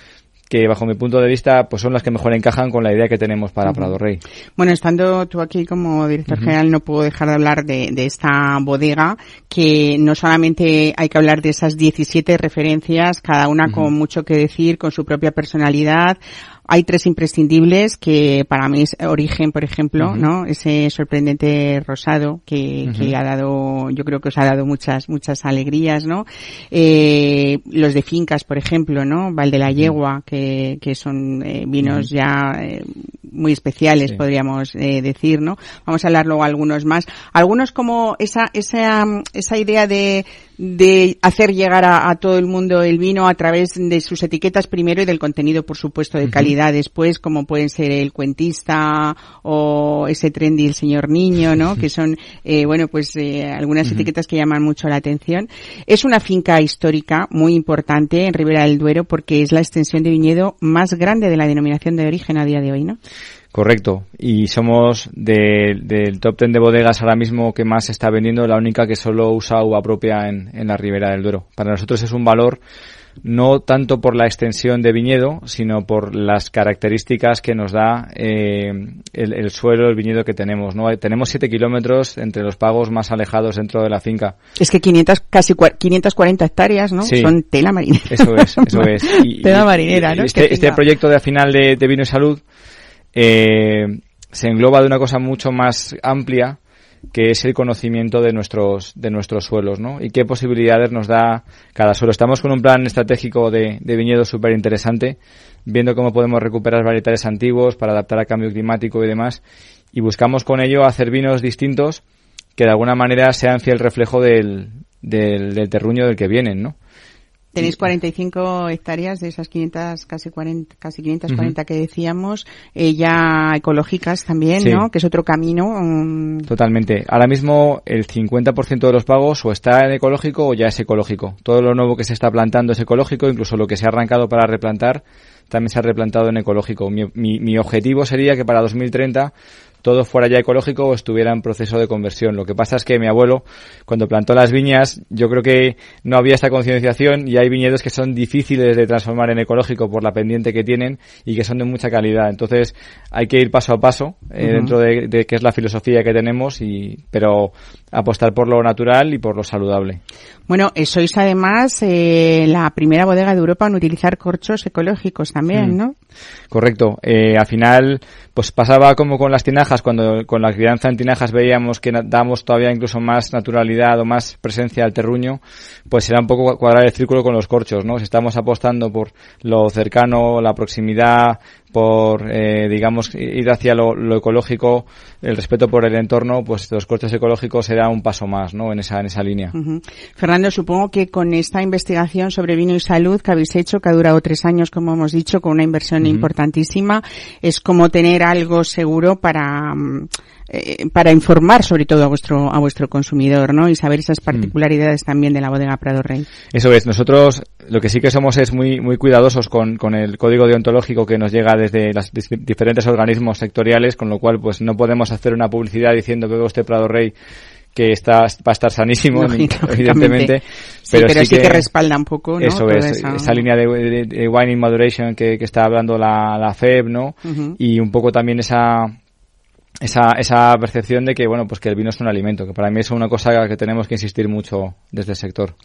que bajo mi punto de vista pues son las que mejor encajan con la idea que tenemos para Prado Rey. Bueno, estando tú aquí como director general no puedo dejar de hablar de, de, esta bodega que no solamente hay que hablar de esas 17 referencias, cada una con mucho que decir, con su propia personalidad, hay tres imprescindibles que para mí es Origen, por ejemplo, ¿no? Ese sorprendente rosado que, que, ha dado, yo creo que os ha dado muchas, muchas alegrías, ¿no? Eh, los de fincas, por ejemplo, ¿no? Val de la Yegua, que, que son eh, vinos ya eh, muy especiales, podríamos eh, decir, ¿no? Vamos a hablar luego algunos más. Algunos como esa, esa, esa idea de, de hacer llegar a, todo el mundo el vino a través de sus etiquetas primero y del contenido, por supuesto, de calidad después, como pueden ser el cuentista o ese trendy el señor niño, ¿no? Que son, eh, bueno, pues eh, algunas etiquetas que llaman mucho la atención. Es una finca histórica muy importante en Ribera del Duero porque es la extensión de viñedo más grande de la denominación de origen a día de hoy, ¿no? Correcto. Y somos del top ten de bodegas ahora mismo que más se está vendiendo, la única que solo usa uva propia en, en la Ribera del Duero. Para nosotros es un valor no tanto por la extensión de viñedo, sino por las características que nos da eh, el, suelo, el viñedo que tenemos. ¿no? Tenemos 7 kilómetros entre los pagos más alejados dentro de la finca. Es que 500, casi 540 hectáreas, ¿no? Son tela marinera. Eso es, eso es. *laughs* tela marinera, ¿no? Este, este proyecto de final de, de vino y salud eh, se engloba de una cosa mucho más amplia que es el conocimiento de nuestros, de nuestros suelos, ¿no? Y qué posibilidades nos da cada suelo. Estamos con un plan estratégico de, de viñedo súper interesante, viendo cómo podemos recuperar varietales antiguos para adaptar al cambio climático y demás, y buscamos con ello hacer vinos distintos que de alguna manera sean fiel reflejo del, del, del terruño del que vienen, ¿no? Tenéis 45 hectáreas de esas 500, casi 40, casi 540 que decíamos, eh, ya ecológicas también, ¿no? Que es otro camino. Totalmente. Ahora mismo el 50% de los pagos o está en ecológico o ya es ecológico. Todo lo nuevo que se está plantando es ecológico, incluso lo que se ha arrancado para replantar también se ha replantado en ecológico. Mi, mi, mi objetivo sería que para 2030 todo fuera ya ecológico o estuviera en proceso de conversión. Lo que pasa es que mi abuelo, cuando plantó las viñas, yo creo que no había esta concienciación y hay viñedos que son difíciles de transformar en ecológico por la pendiente que tienen y que son de mucha calidad. Entonces hay que ir paso a paso eh, dentro de, de qué es la filosofía que tenemos y, pero apostar por lo natural y por lo saludable. Bueno, eh, sois además eh, la primera bodega de Europa en utilizar corchos ecológicos también, mm. ¿no? Correcto. Eh, al final, pues pasaba como con las tinajas, cuando con la crianza en tinajas veíamos que damos todavía incluso más naturalidad o más presencia al terruño, pues era un poco cuadrar el círculo con los corchos, ¿no? Si estamos apostando por lo cercano, la proximidad, por, eh, digamos, ir hacia lo, ecológico, el respeto por el entorno, pues los cortes ecológicos será un paso más, ¿no? En esa, en esa línea. Fernando, supongo que con esta investigación sobre vino y salud que habéis hecho, que ha durado tres años, como hemos dicho, con una inversión importantísima, es como tener algo seguro para, eh, para informar sobre todo a vuestro a vuestro consumidor, ¿no? Y saber esas mm. particularidades también de la bodega Prado Rey. Eso es. Nosotros lo que sí que somos es muy muy cuidadosos con, con el código deontológico que nos llega desde los diferentes organismos sectoriales, con lo cual pues no podemos hacer una publicidad diciendo que este Prado Rey que está va a estar sanísimo, *laughs* evidentemente. pero, sí, que, respalda un poco, ¿no? Eso es, esa, línea de, de, Wine in Moderation que, que está hablando la, la FEB, ¿no? Y un poco también esa esa, esa percepción de que bueno pues que el vino es un alimento que para mí es una cosa que tenemos que insistir mucho desde el sector.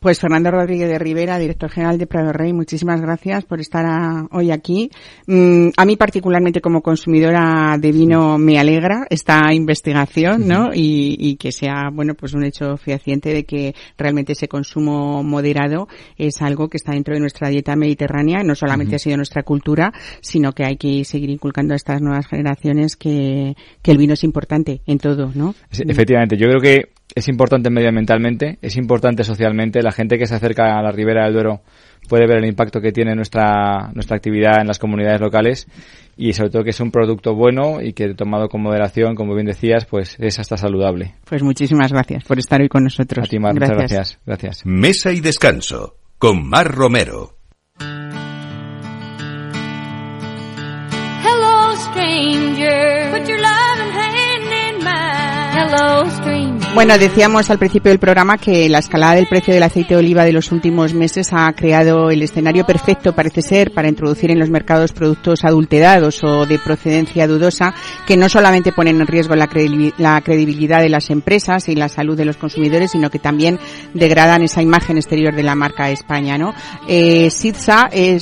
Pues Fernando Rodríguez de Rivera director general de Prado Rey muchísimas gracias por estar hoy aquí. Mm, a mí particularmente como consumidora de vino me alegra esta investigación no y, y, que sea bueno pues un hecho fehaciente de que realmente ese consumo moderado es algo que está dentro de nuestra dieta mediterránea no solamente ha sido nuestra cultura sino que hay que seguir inculcando a estas nuevas generaciones que que el vino es importante en todo, ¿no? efectivamente, yo creo que es importante medioambientalmente, es importante socialmente. La gente que se acerca a la ribera del Duero puede ver el impacto que tiene nuestra, nuestra actividad en las comunidades locales y sobre todo que es un producto bueno y que tomado con moderación, como bien decías, pues es hasta saludable. Pues muchísimas gracias por estar hoy con nosotros. A ti, Mar, muchas gracias. Gracias. Mesa y descanso con Mar Romero. stranger. Put your Bueno, decíamos al principio del programa que la escalada del precio del aceite de oliva de los últimos meses ha creado el escenario perfecto, parece ser, para introducir en los mercados productos adulterados o de procedencia dudosa que no solamente ponen en riesgo la, credibilidad de las empresas y la salud de los consumidores, sino que también degradan esa imagen exterior de la marca España, ¿no? Eh, Sidsa, eh,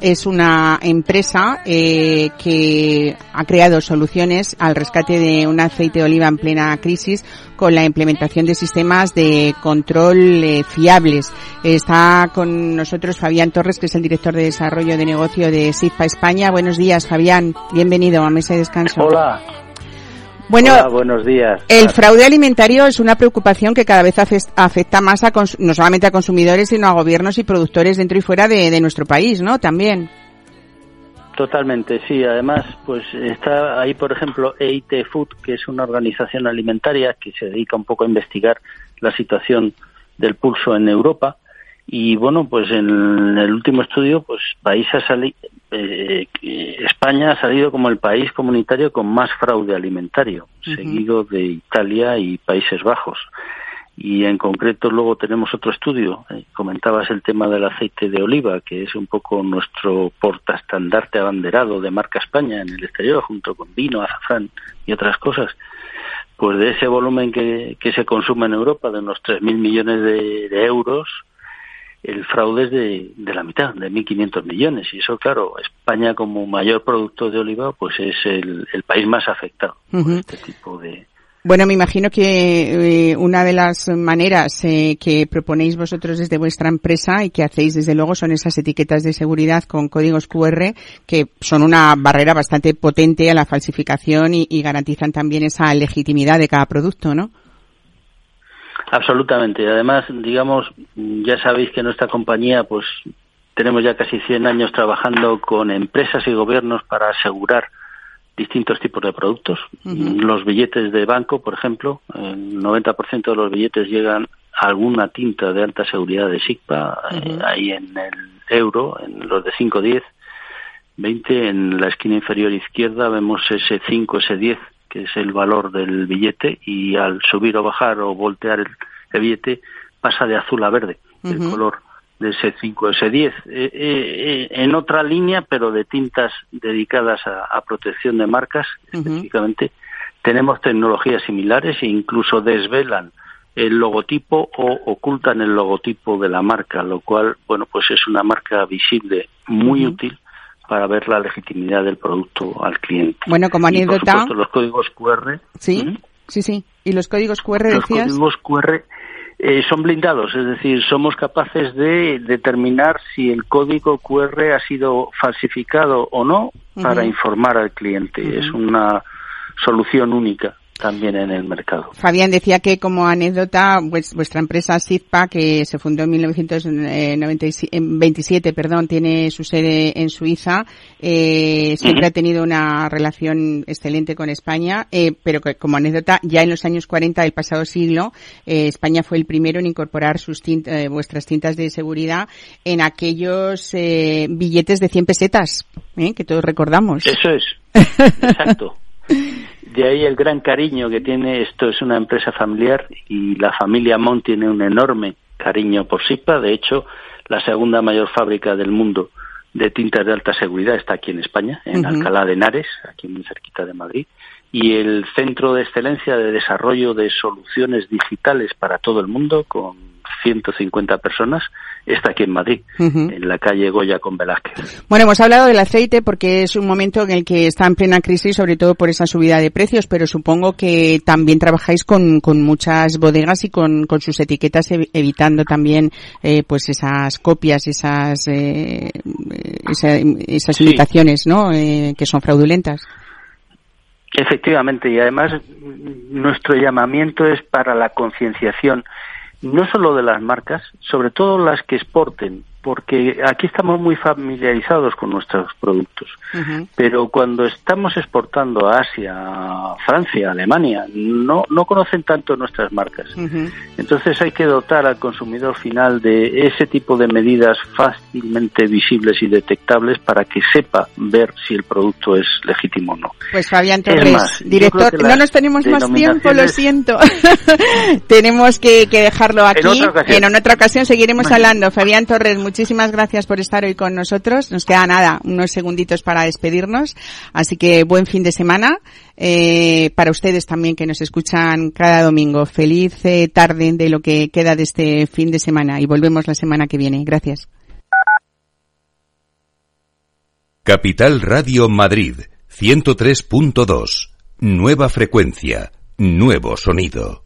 es una empresa eh, que ha creado soluciones al rescate de un aceite de oliva en plena crisis con la implementación de sistemas de control eh, fiables. Está con nosotros Fabián Torres, que es el director de desarrollo de negocio de SIFA España. Buenos días, Fabián. Bienvenido a Mesa de Descanso. Hola. Bueno, buenos días. El fraude alimentario es una preocupación que cada vez afecta más a no solamente a consumidores, sino a gobiernos y productores dentro y fuera de, de nuestro país, ¿no? También. Totalmente, sí. Además, pues está ahí, por ejemplo, EIT Food, que es una organización alimentaria que se dedica un poco a investigar la situación del pulso en Europa. Y bueno, pues en el último estudio, pues país ha salido, eh, España ha salido como el país comunitario con más fraude alimentario, seguido de Italia y Países Bajos. Y en concreto luego tenemos otro estudio. Eh, comentabas el tema del aceite de oliva, que es un poco nuestro portaestandarte abanderado de marca España en el exterior, junto con vino, azafrán y otras cosas. Pues de ese volumen que, que se consume en Europa, de unos 3.000 millones de, de euros, el fraude es de, de la mitad, de 1.500 millones. Y eso, claro, España como mayor productor de oliva, pues es el, el país más afectado por este tipo de, bueno, me imagino que eh, una de las maneras eh, que proponéis vosotros desde vuestra empresa y que hacéis desde luego son esas etiquetas de seguridad con códigos QR que son una barrera bastante potente a la falsificación y, garantizan también esa legitimidad de cada producto, ¿no? Absolutamente. Además, digamos, ya sabéis que nuestra compañía, pues, tenemos ya casi 100 años trabajando con empresas y gobiernos para asegurar distintos tipos de productos. Los billetes de banco, por ejemplo, el 90% de los billetes llegan a alguna tinta de alta seguridad de SIGPA, eh, ahí en el euro, en los de 5, 10, 20, en la esquina inferior izquierda vemos ese 5, ese 10, que es el valor del billete, y al subir o bajar o voltear el, el billete pasa de azul a verde, el color de ese 5, ese 10, eh, eh, eh, en otra línea, pero de tintas dedicadas a, a protección de marcas, específicamente, tenemos tecnologías similares e incluso desvelan el logotipo o ocultan el logotipo de la marca, lo cual, bueno, pues es una marca visible muy útil para ver la legitimidad del producto al cliente. Bueno, como Y, por anécdota. supuesto, los códigos QR. Sí, sí, sí. ¿Y los códigos QR Los decías? códigos QR eh, son blindados, es decir, somos capaces de determinar si el código QR ha sido falsificado o no para informar al cliente. Es una solución única también en el mercado. Fabián decía que como anécdota, pues, vuestra empresa SIDPA, que se fundó en 1927, perdón, tiene su sede en Suiza, eh, siempre ha tenido una relación excelente con España, eh, pero que, como anécdota, ya en los años 40 del pasado siglo, eh, España fue el primero en incorporar sus tint- eh, vuestras tintas de seguridad en aquellos eh, billetes de 100 pesetas, que todos recordamos. Eso es, *laughs* exacto. De ahí el gran cariño que tiene, esto es una empresa familiar y la familia Mon tiene un enorme cariño por SIPA. De hecho, la segunda mayor fábrica del mundo de tintas de alta seguridad está aquí en España, en. Alcalá de Henares, aquí muy cerquita de Madrid. Y el Centro de Excelencia de Desarrollo de Soluciones Digitales para todo el mundo, con 150 personas, está aquí en Madrid, en la calle Goya con Velázquez. Bueno, hemos hablado del aceite porque es un momento en el que está en plena crisis, sobre todo por esa subida de precios, pero supongo que también trabajáis con, con muchas bodegas y con, con sus etiquetas evi- evitando también eh, pues esas copias, esas eh, esa- esas Sí. imitaciones, ¿no? Eh, que son fraudulentas. Efectivamente, y además nuestro llamamiento es para la concienciación, no solo de las marcas, sobre todo las que exporten, porque aquí estamos muy familiarizados con nuestros productos. Pero cuando estamos exportando a Asia, a Francia, a Alemania, no, no conocen tanto nuestras marcas. Entonces hay que dotar al consumidor final de ese tipo de medidas fácilmente visibles y detectables para que sepa ver si el producto es legítimo o no. Pues Fabián Es Torres, más, director, no nos tenemos más tiempo, lo siento. *laughs* Tenemos que, que dejarlo aquí. otra ocasión. En otra ocasión seguiremos hablando. Fabián Torres, muchísimas gracias por estar hoy con nosotros. Nos queda nada, unos segunditos para despedirnos. Así que buen fin de semana. Eh, para ustedes también que nos escuchan cada domingo. Feliz eh, tarde de lo que queda de este fin de semana y volvemos la semana que viene. Gracias. Capital Radio Madrid 103.2. Nueva frecuencia, nuevo sonido.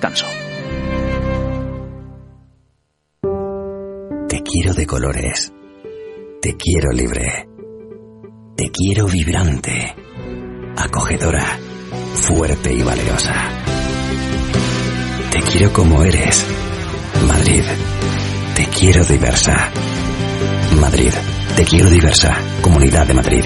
Te quiero de colores. Te quiero libre. Te quiero vibrante. Acogedora. Fuerte y valerosa. Te quiero como eres. Madrid. Te quiero diversa. Madrid. Te quiero diversa. Comunidad de Madrid.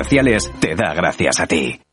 te da gracias a ti.